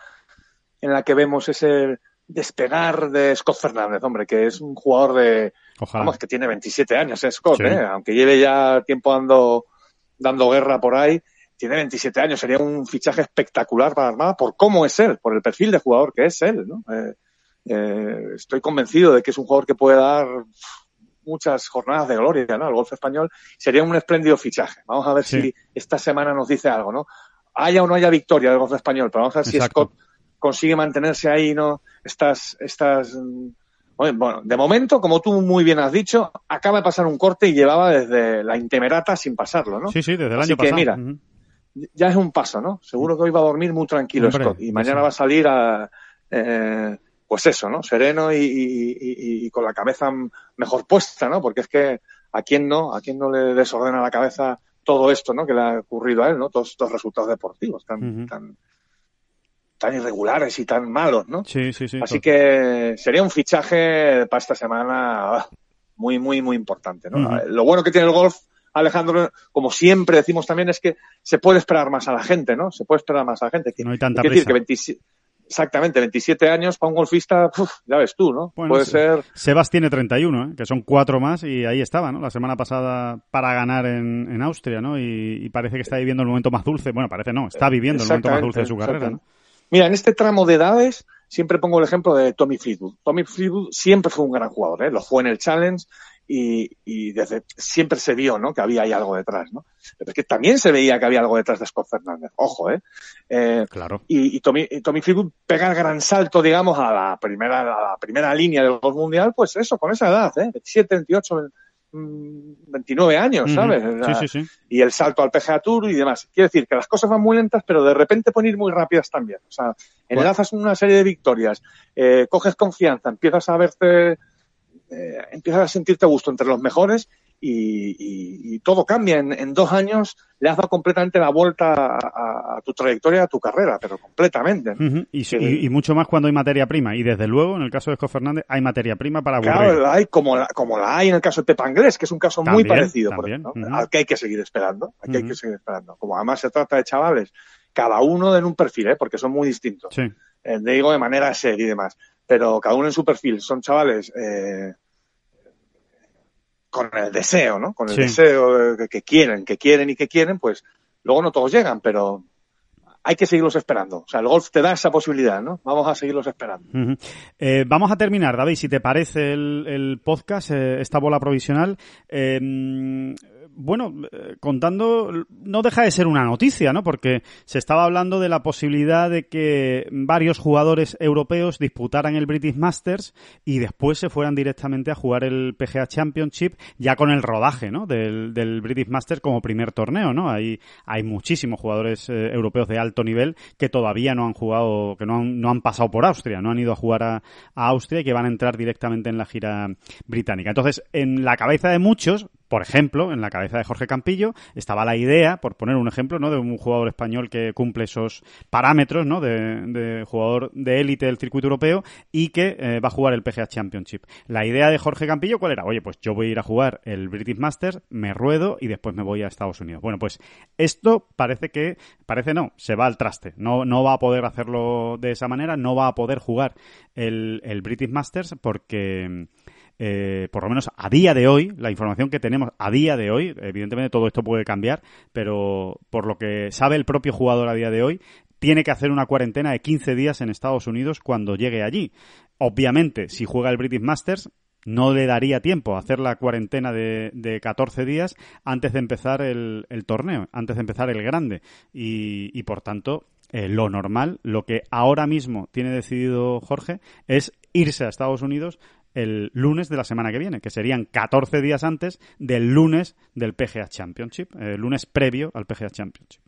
en la que vemos ese despegar de Scott Fernández, hombre, que es un jugador de, Ojalá. vamos, que tiene 27 años, ¿eh, Scott, Sí. ¿eh? aunque lleve ya tiempo dando, dando guerra por ahí, tiene 27 años, sería un fichaje espectacular para Armada por cómo es él, por el perfil de jugador que es él, ¿no? Eh, eh, estoy convencido de que es un jugador que puede dar muchas jornadas de gloria, ¿no? Al golf español sería un espléndido fichaje. Vamos a ver Sí. si esta semana nos dice algo, ¿no? Haya o no haya victoria del golf español, pero vamos a ver si. Scott consigue mantenerse ahí, ¿no? Estas, estas, mm, bueno, de momento, como tú muy bien has dicho, acaba de pasar un corte y llevaba desde la intemerata sin pasarlo, ¿no? Sí, sí, desde el Así año que pasado. mira, ya es un paso, ¿no? Seguro que hoy va a dormir muy tranquilo Hombre, Scott y mañana sí. va a salir a, eh, pues eso, ¿no? Sereno y, y- y- y con la cabeza mejor puesta, ¿no? Porque es que a quién no, a quién no le desordena la cabeza todo esto, ¿no? Que le ha ocurrido a él, ¿no? Todos estos resultados deportivos tan, tan, tan irregulares y tan malos, ¿no? Sí, sí, sí. Así que sería un fichaje para esta semana ah, muy, muy, muy importante. ¿no? Lo bueno que tiene el golf, Alejandro, como siempre decimos también, es que se puede esperar más a la gente, ¿no? Se puede esperar más a la gente. No hay tanta quiero decir prisa. que 27 exactamente, 27 años para un golfista, uf, ya ves tú, ¿no? Bueno, Puede se- ser... Sebas tiene 31, ¿eh? que son cuatro más y ahí estaba, ¿no? La semana pasada para ganar en, en Austria, ¿no? Y, y parece que está viviendo el momento más dulce. Bueno, parece no, está viviendo el momento más dulce de su carrera, ¿no? Mira, en este tramo de edades siempre pongo el ejemplo de Tommy Fleetwood. Tommy Fleetwood siempre fue un gran jugador, ¿eh? lo fue en el Challenge y, y desde siempre se vio ¿no? que había ahí algo detrás. ¿no? Pero es que también se veía que había algo detrás de Scott Fernández. Ojo, ¿eh? eh Claro. y, y Tommy, y Tommy Fleetwood pega el gran salto, digamos, a la primera, a la primera línea del mundial, pues eso, con esa edad, ¿eh? 27, 28, mm, 29 años, ¿sabes? Sí, sí, sí. y el salto al PGA Tour y demás. Quiere decir que las cosas van muy lentas, pero de repente pueden ir muy rápidas también. O sea, enlazas una serie de victorias, eh, coges confianza, empiezas a verte, eh, empiezas a sentirte a gusto entre los mejores y, y- y todo cambia. En, en dos años le has dado completamente la vuelta a, tu trayectoria, a tu carrera, pero completamente. Y, Sí. y- y mucho más cuando hay materia prima. Y desde luego, en el caso de Scott Fernández, hay materia prima para aburrir. Claro, la hay como la, como la hay en el caso de Pepa Anglés, que es un caso muy También, parecido, por ejemplo, al que hay que seguir esperando, al que hay que seguir esperando. Como además se trata de chavales, cada uno en un perfil, ¿eh? porque son muy distintos. Sí. Eh, digo de manera seria y demás, pero cada uno en su perfil. Son chavales eh, con el deseo, ¿no? Con el Sí. deseo de- que quieren, que quieren y que quieren, pues luego no todos llegan, pero hay que seguirlos esperando. O sea, el golf te da esa posibilidad, ¿no? Vamos a seguirlos esperando. Eh, vamos a terminar, David, si te parece el, el podcast, eh, esta bola provisional. eh, bueno, eh, contando, no deja de ser una noticia, ¿no? Porque se estaba hablando de la posibilidad de que varios jugadores europeos disputaran el British Masters y después se fueran directamente a jugar el PGA Championship ya con el rodaje, ¿no? Del, British Masters como primer torneo, ¿no? Hay, hay muchísimos jugadores eh, europeos de alto nivel que todavía no han jugado, que no han, no han pasado por Austria, no han ido a jugar a, a Austria y que van a entrar directamente en la gira británica. Entonces, en la cabeza de muchos, por ejemplo, en la cabeza de Jorge Campillo, estaba la idea, por poner un ejemplo, ¿no? de un jugador español que cumple esos parámetros, ¿no? De, de jugador de élite del circuito europeo y que eh, va a jugar el PGA Championship. La idea de Jorge Campillo, ¿cuál era? Oye, pues yo voy a ir a jugar el British Masters, me ruedo y después me voy a Estados Unidos. Bueno, pues esto parece que, parece no, se va al traste. No, no va a poder hacerlo de esa manera, no va a poder jugar el, el British Masters porque eh, por lo menos a día de hoy, la información que tenemos a día de hoy, evidentemente todo esto puede cambiar, pero por lo que sabe el propio jugador a día de hoy, tiene que hacer una cuarentena de 15 días en Estados Unidos cuando llegue allí. Obviamente, si juega el British Masters, no le daría tiempo a hacer la cuarentena de, de 14 días antes de empezar el, torneo, antes de empezar el grande. Y, y por tanto, eh, lo normal, lo que ahora mismo tiene decidido Jorge, es irse a Estados Unidos el lunes de la semana que viene, que serían 14 días antes del lunes del PGA Championship, el lunes previo al PGA Championship.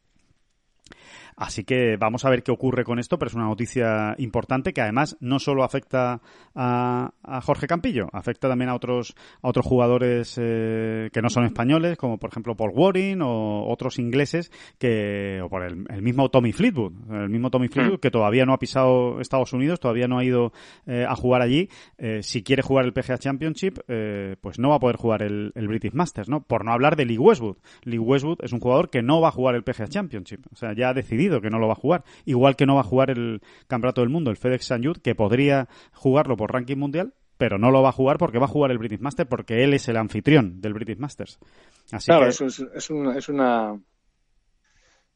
Así que vamos a ver qué ocurre con esto, pero es una noticia importante que además no solo afecta a, Jorge Campillo, afecta también a otros a otros jugadores eh, que no son españoles, como por ejemplo Paul Waring o otros ingleses que o por el, el mismo Tommy Fleetwood, el mismo Tommy Fleetwood que todavía no ha pisado Estados Unidos, todavía no ha ido eh, a jugar allí. Eh, si quiere jugar el PGA Championship, eh, pues no va a poder jugar el, el British Masters, ¿no? Por no hablar de Lee Westwood. Lee Westwood es un jugador que no va a jugar el PGA Championship, o sea, ya ha decidido que no lo va a jugar. Igual que no va a jugar el Campeonato del Mundo, el FedEx St. Jude, que podría jugarlo por ranking mundial, pero no lo va a jugar porque va a jugar el British Masters, porque él es el anfitrión del British Masters. Así claro, que, es, es, es, una, es una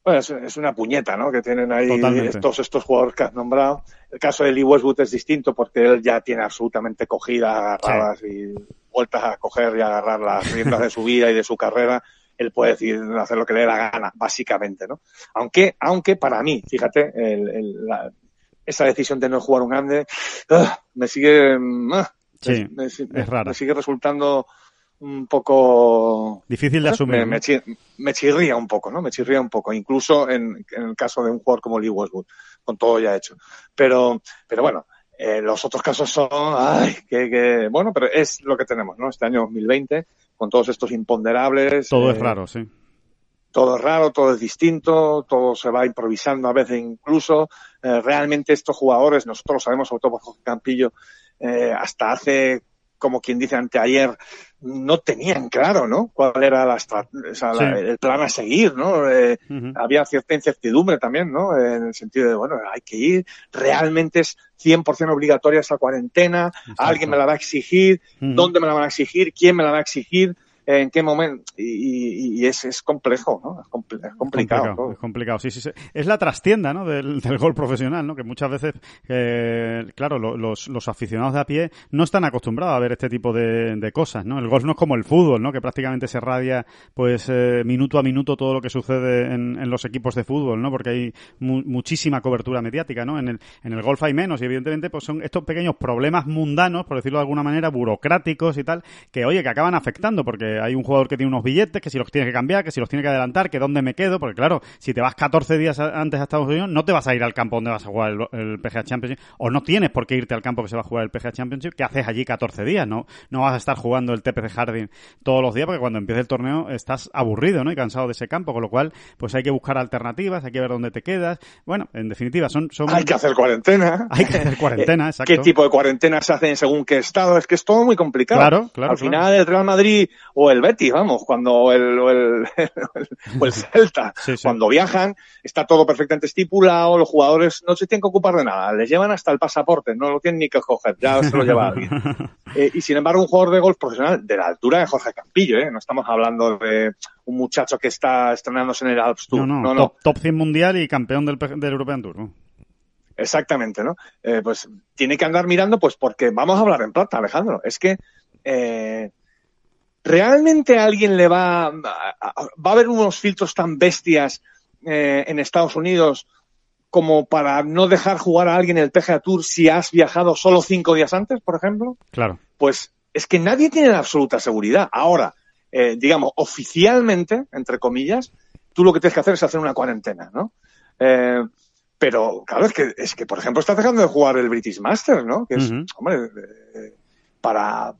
bueno, es, una puñeta, ¿no? Que tienen ahí Totalmente. estos, estos jugadores que has nombrado. El caso de Lee Westwood es distinto porque él ya tiene absolutamente cogidas, agarradas sí. y vueltas a coger y agarrar las riendas de su vida y de su carrera. Él puede decir, hacer lo que le dé la gana, básicamente, ¿no? Aunque, aunque para mí, fíjate, el, el, la, esa decisión de no jugar un grande, uh, me sigue, uh, sí, me, me, es rara. me sigue resultando un poco difícil de asumir. Me, me, chir, me, chirría un poco, ¿no? Me chirría un poco, incluso en, en, el caso de un jugador como Lee Westwood, con todo ya hecho. Pero, pero bueno, eh, los otros casos son, ay, que, que, bueno, pero es lo que tenemos, ¿no? Este año 2020, con todos estos imponderables. Todo eh, es raro, sí. Todo es raro, todo es distinto, todo se va improvisando a veces incluso. Eh, realmente estos jugadores, nosotros lo sabemos, sobre todo por Jorge Campillo, eh, hasta hace como quien dice anteayer, no tenían claro, ¿no? Cuál era la, o sea, la- el plan a seguir, ¿no? Eh, había cierta incertidumbre también, ¿no? En el sentido de, bueno, hay que ir, realmente es 100% obligatoria esa cuarentena, alguien me la va a exigir, dónde me la van a exigir, quién me la va a exigir, en qué momento, y, y- y es, es complejo, ¿no? Es, comple- es complicado. Es complicado, sí, sí, sí. Es la trastienda, ¿no? Del, del gol profesional, ¿no? Que muchas veces, eh, claro, lo- los, los aficionados de a pie no están acostumbrados a ver este tipo de, de cosas, ¿no? El golf no es como el fútbol, ¿no? Que prácticamente se radia, pues, eh, minuto a minuto todo lo que sucede en, en los equipos de fútbol, ¿no? Porque hay mu- muchísima cobertura mediática, ¿no? En el, en el golf hay menos y evidentemente, pues son estos pequeños problemas mundanos, por decirlo de alguna manera, burocráticos y tal, que, oye, que acaban afectando porque hay un jugador que tiene unos billetes, que si los tiene que cambiar, que si los tiene que adelantar, que dónde me quedo, porque claro, si te vas 14 días a- antes a Estados Unidos, no te vas a ir al campo donde vas a jugar el, el PGA Championship, o no tienes por qué irte al campo que se va a jugar el PGA Championship, que haces allí 14 días, ¿no? No vas a estar jugando el TPC Harding todos los días, porque cuando empiece el torneo estás aburrido, ¿no? Y cansado de ese campo, con lo cual, pues hay que buscar alternativas, hay que ver dónde te quedas. Bueno, en definitiva, son... son... Hay que hacer cuarentena. Hay que hacer cuarentena, exacto. ¿Qué tipo de cuarentena se hacen según qué estado? Es que es todo muy complicado. Claro, claro, Al claro. final el Real Madrid o el Betis, vamos, cuando el, o el, o el Celta, Sí, sí. cuando viajan, está todo perfectamente estipulado, los jugadores no se tienen que ocupar de nada, les llevan hasta el pasaporte, no lo tienen ni que coger, ya se lo lleva alguien. Eh, y sin embargo, un jugador de golf profesional de la altura de Jorge Campillo, ¿eh? no estamos hablando de un muchacho que está estrenándose en el Alps Tour. No, no, no, no. Top, top 100 mundial y campeón del, del European Tour. ¿no? Exactamente, ¿no? Eh, pues tiene que andar mirando, pues porque vamos a hablar en plata, Alejandro. Es que eh, realmente alguien le va, a- va a haber unos filtros tan bestias eh, en Estados Unidos como para no dejar jugar a alguien el PGA Tour si has viajado solo cinco días antes, por ejemplo. Claro. Pues es que nadie tiene la absoluta seguridad. Ahora, eh, digamos, oficialmente, entre comillas, tú lo que tienes que hacer es hacer una cuarentena, ¿no? Eh, pero, claro, es que, es que, por ejemplo, estás dejando de jugar el British Masters, ¿no? Que es, hombre, para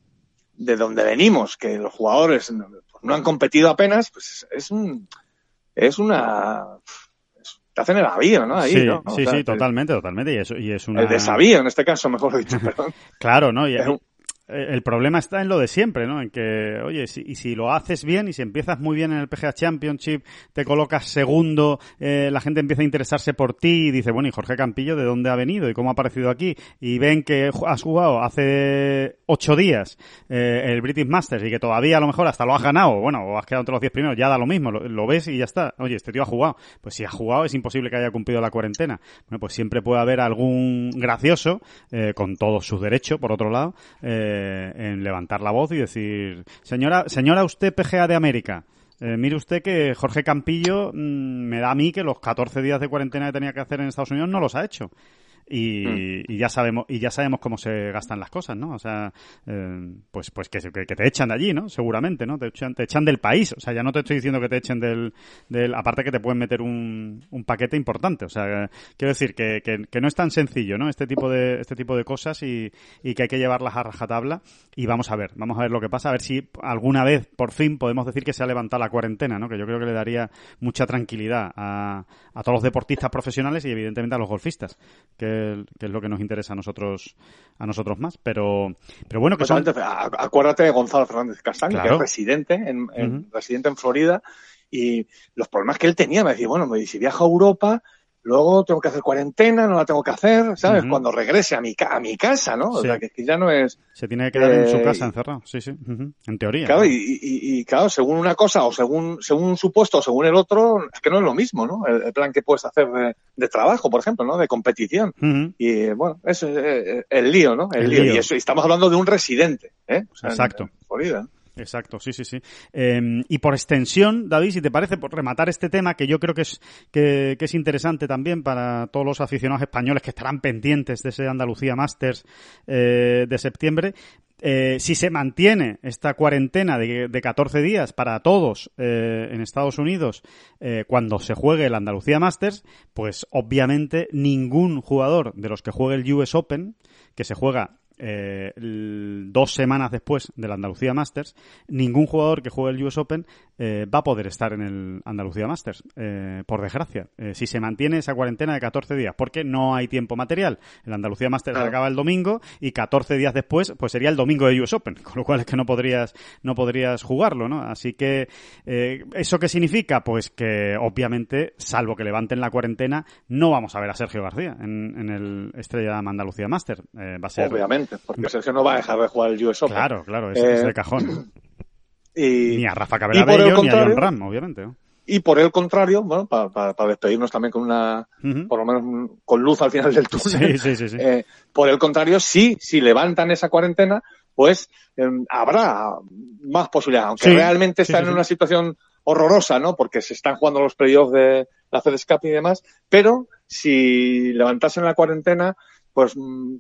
de donde venimos, que los jugadores no, no han competido apenas, pues es un, es una, es- te hacen el avío, ¿no? Ahí, sí, ¿no? Sí, sea, sí, totalmente, totalmente. Y, eso, y es una... El desavío, en este caso, mejor dicho, perdón. Claro, ¿no? Y, Es el problema está en lo de siempre, ¿no? En que, oye, si, y si lo haces bien y si empiezas muy bien en el PGA Championship, te colocas segundo, eh, la gente empieza a interesarse por ti y dice, bueno, ¿y Jorge Campillo de dónde ha venido y cómo ha aparecido aquí? Y ven que has jugado hace ocho días eh, el British Masters y que todavía a lo mejor hasta lo has ganado, bueno, o has quedado entre los diez primeros, ya da lo mismo, lo, lo ves y ya está. Oye, este tío ha jugado. Pues si ha jugado es imposible que haya cumplido la cuarentena. Bueno, pues siempre puede haber algún gracioso, eh, con todos sus derechos, por otro lado, eh, en levantar la voz y decir, señora, señora usted PGA de América, eh, mire usted que Jorge Campillo mm, me da a mí que los 14 días de cuarentena que tenía que hacer en Estados Unidos no los ha hecho. Y, y ya sabemos y ya sabemos cómo se gastan las cosas, ¿no? O sea, eh, pues pues que, que, que te echan de allí, ¿no? Seguramente, ¿no? Te echan, te echan del país. O sea, ya no te estoy diciendo que te echen del, del aparte que te pueden meter un, un paquete importante. O sea, eh, quiero decir que, que, que no es tan sencillo, ¿no? Este tipo de este tipo de cosas y, y que hay que llevarlas a rajatabla. Y vamos a ver, vamos a ver lo que pasa, a ver si alguna vez por fin podemos decir que se ha levantado la cuarentena, ¿no? Que yo creo que le daría mucha tranquilidad a, a todos los deportistas profesionales y evidentemente a los golfistas, que, que es lo que nos interesa a nosotros a nosotros más. Pero, pero bueno, que son... Acuérdate de Gonzalo Fernández Castaño, Claro. que es residente en, residente en Florida, y los problemas que él tenía, me decía, bueno, me dice, si viajo a Europa, luego tengo que hacer cuarentena, no la tengo que hacer, ¿sabes? Cuando regrese a mi, ca- a mi casa, ¿no? O Sí. sea, que, ya no es... Se tiene que quedar en su Eh, casa encerrado, sí, sí, ujú, en teoría. Claro, y, y- y, claro, según una cosa o según, según un supuesto o según el otro, es que no es lo mismo, ¿no? El, el plan que puedes hacer de, de trabajo, por ejemplo, ¿no? De competición. Y eh, bueno, eso es eh, el lío, ¿no? El, El lío. lío. Y, eso, y estamos hablando de un residente, ¿eh? O sea, en- Exacto. en Florida. Exacto, sí, sí, sí. Eh, y por extensión, David, si te parece, por rematar este tema, que yo creo que es, que, que es interesante también para todos los aficionados españoles que estarán pendientes de ese Andalucía Masters eh, de septiembre, eh, si se mantiene esta cuarentena de, de 14 días para todos eh, en Estados Unidos eh, cuando se juegue el Andalucía Masters, pues obviamente ningún jugador de los que juegue el US Open, que se juega eh, dos semanas después del Andalucía Masters, ningún jugador que juegue el US Open eh, va a poder estar en el Andalucía Masters, eh, por desgracia. Eh, si se mantiene esa cuarentena de 14 días, porque no hay tiempo material. El Andalucía Masters Claro. acaba el domingo y 14 días después, pues sería el domingo de US Open, con lo cual es que no podrías, no podrías jugarlo, ¿no? Así que, eh, ¿eso qué significa? Pues que, obviamente, salvo que levanten la cuarentena, no vamos a ver a Sergio García en, en el Estrella Andalucía Masters. Eh, va a ser... Obviamente, porque Sergio no va a dejar de jugar el US Open. Claro, claro, es, es de cajón. Y, Ni a Rafa Cabrera ni a John Ram, obviamente. ¿no? y por el contrario, bueno, para, despedirnos también con una, por lo menos mm, con luz al final del túnel. Sí, sí, sí. Eh, por el contrario, sí, si levantan esa cuarentena, pues eh, habrá más posibilidades, aunque realmente están en una situación horrorosa, ¿no? Porque se están jugando los playoffs de la FedEx Cup y demás, pero si levantasen la cuarentena, pues mm,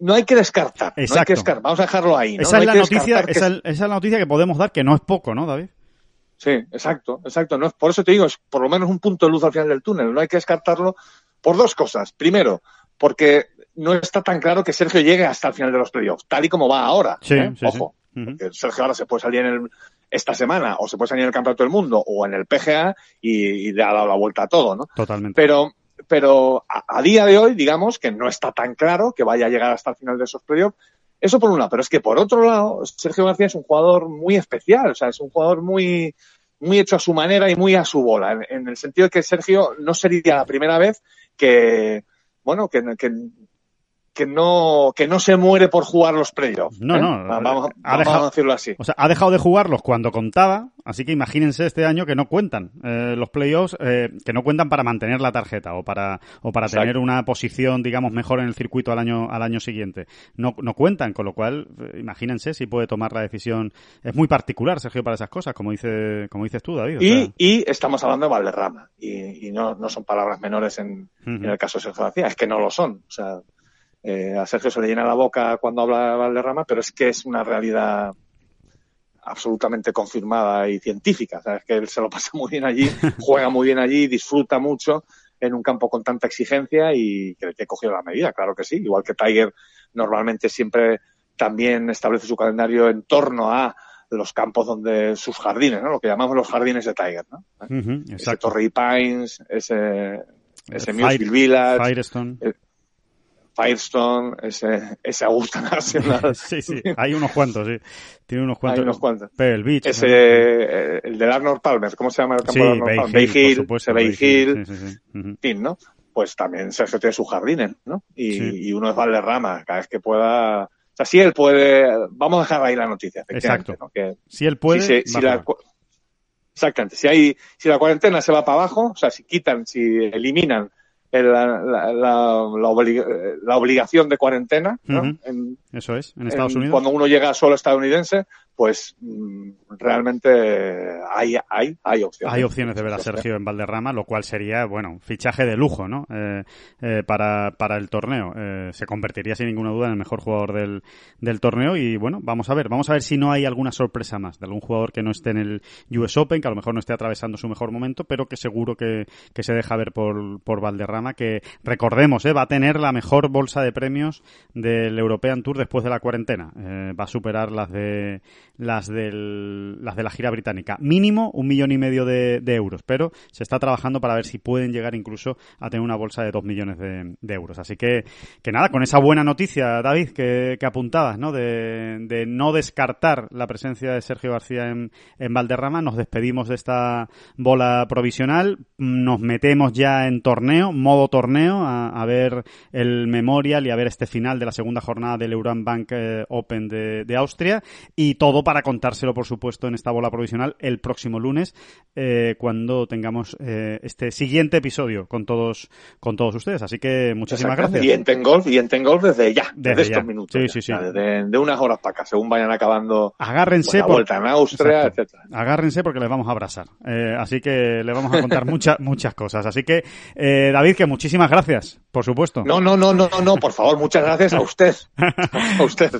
no hay que descartar, no hay Exacto. que descartar, vamos a dejarlo ahí, ¿no? esa, No es la noticia, que esa, es- esa es la noticia que podemos dar, que no es poco, ¿no, David? Sí, exacto, exacto. No es, por eso te digo, es por lo menos un punto de luz al final del túnel. No hay que descartarlo por dos cosas. Primero, porque no está tan claro que Sergio llegue hasta el final de los playoffs, tal y como va ahora. Sí, ¿eh? sí, Ojo, sí. Sergio ahora se puede salir en el, esta semana o se puede salir en el Campeonato del Mundo o en el PGA y, y le ha dado la vuelta a todo, ¿no? Totalmente. Pero, pero a, día de hoy, digamos que no está tan claro que vaya a llegar hasta el final de esos playoffs. Eso por un lado, pero es que por otro lado, Sergio García es un jugador muy especial, o sea, es un jugador muy, muy hecho a su manera y muy a su bola, en, en el sentido de que Sergio no sería la primera vez que, bueno, que, que, que no, que no se muere por jugar los playoffs. No, ¿eh? no, Vamos, ha vamos dejado- a decirlo así. O sea, ha dejado de jugarlos cuando contaba, así que imagínense este año que no cuentan eh, los playoffs, eh, que no cuentan para mantener la tarjeta o para o para Exacto. tener una posición, digamos, mejor en el circuito al año al año siguiente. No, no cuentan, con lo cual, eh, imagínense si puede tomar la decisión. Es muy particular, Sergio, para esas cosas, como dice como dices tú, David. o Y, sea, y estamos hablando de Valderrama. Y, y no, no son palabras menores en, en el caso de Sergio García, es que no lo son. O sea, eh, a Sergio se le llena la boca cuando habla de Valderrama, pero es que es una realidad absolutamente confirmada y científica. O sea, es que él se lo pasa muy bien allí, juega muy bien allí, disfruta mucho en un campo con tanta exigencia y que, que cogió la medida, claro que sí. Igual que Tiger normalmente siempre también establece su calendario en torno a los campos donde sus jardines, ¿no? Lo que llamamos los jardines de Tiger, ¿no? Ujú, Ese exacto. Torrey Pines, ese, ese Eh, Fire- Village, Firestone. Firestone, ese, ese Augusta National. sí, sí, hay unos cuantos, sí. Tiene unos cuantos. Hay unos cuantos. Pebble Beach. Ese, ¿no? eh, el del Arnold Palmer, ¿cómo se llama el campo Sí, de Arnold Bay Palmer? Hill, Bay Hill, supuesto, ese Bay Hill, Sí, ¿no? Pues también Sergio tiene sus jardines, ¿no? Y, y uno es Valderrama, cada vez que pueda. O sea, sí él puede. Vamos a dejar ahí la noticia, efectivamente, Exacto. ¿no? Que Si él puede, si si la exactamente, si hay, si la cuarentena se va para abajo, o sea, si quitan, si eliminan el- la, la, la, la obli- eh, la obligación de cuarentena, ¿no? Ujú. En- Eso es, en Estados en- Unidos. cuando uno llega solo estadounidense, pues mm, realmente hay, hay, hay opciones. Hay opciones de ver a Sergio en Valderrama, lo cual sería, bueno, fichaje de lujo, ¿no? Eh, eh, para, para el torneo. Eh, se convertiría sin ninguna duda en el mejor jugador del, del torneo y, bueno, vamos a ver. Vamos a ver si no hay alguna sorpresa más de algún jugador que no esté en el US Open, que a lo mejor no esté atravesando su mejor momento, pero que seguro que, que se deja ver por, por Valderrama, que recordemos, eh, va a tener la mejor bolsa de premios del European Tour después de la cuarentena. Eh, va a superar las de las del, las de la gira británica. Mínimo un millón y medio de, de euros, pero se está trabajando para ver si pueden llegar incluso a tener una bolsa de dos millones de, de euros. Así que, que nada, con esa buena noticia, David, que, que apuntabas, ¿no? De, de no descartar la presencia de Sergio García en, en Valderrama, nos despedimos de esta bola provisional, nos metemos ya en torneo, modo torneo, a, ver el Memorial y a ver este final de la segunda jornada del Euron Bank eh, Open de, de Austria y todo para contárselo, por supuesto, en esta bola provisional el próximo lunes, eh, cuando tengamos eh, este siguiente episodio con todos con todos ustedes. Así que muchísimas gracias. Y en Tengolf, y en Tengolf desde ya, Desde desde, ya. estos minutos. Sí, sí, sí. De, de unas horas para acá, según vayan acabando Agárrense la por- vuelta en Austria, Exacto. etcétera. Agárrense porque les vamos a abrazar. Eh, así que le vamos a contar muchas muchas cosas. Así que, eh, David, que muchísimas gracias, por supuesto. No, no, no, no, no, no, por favor, muchas gracias a usted. A usted.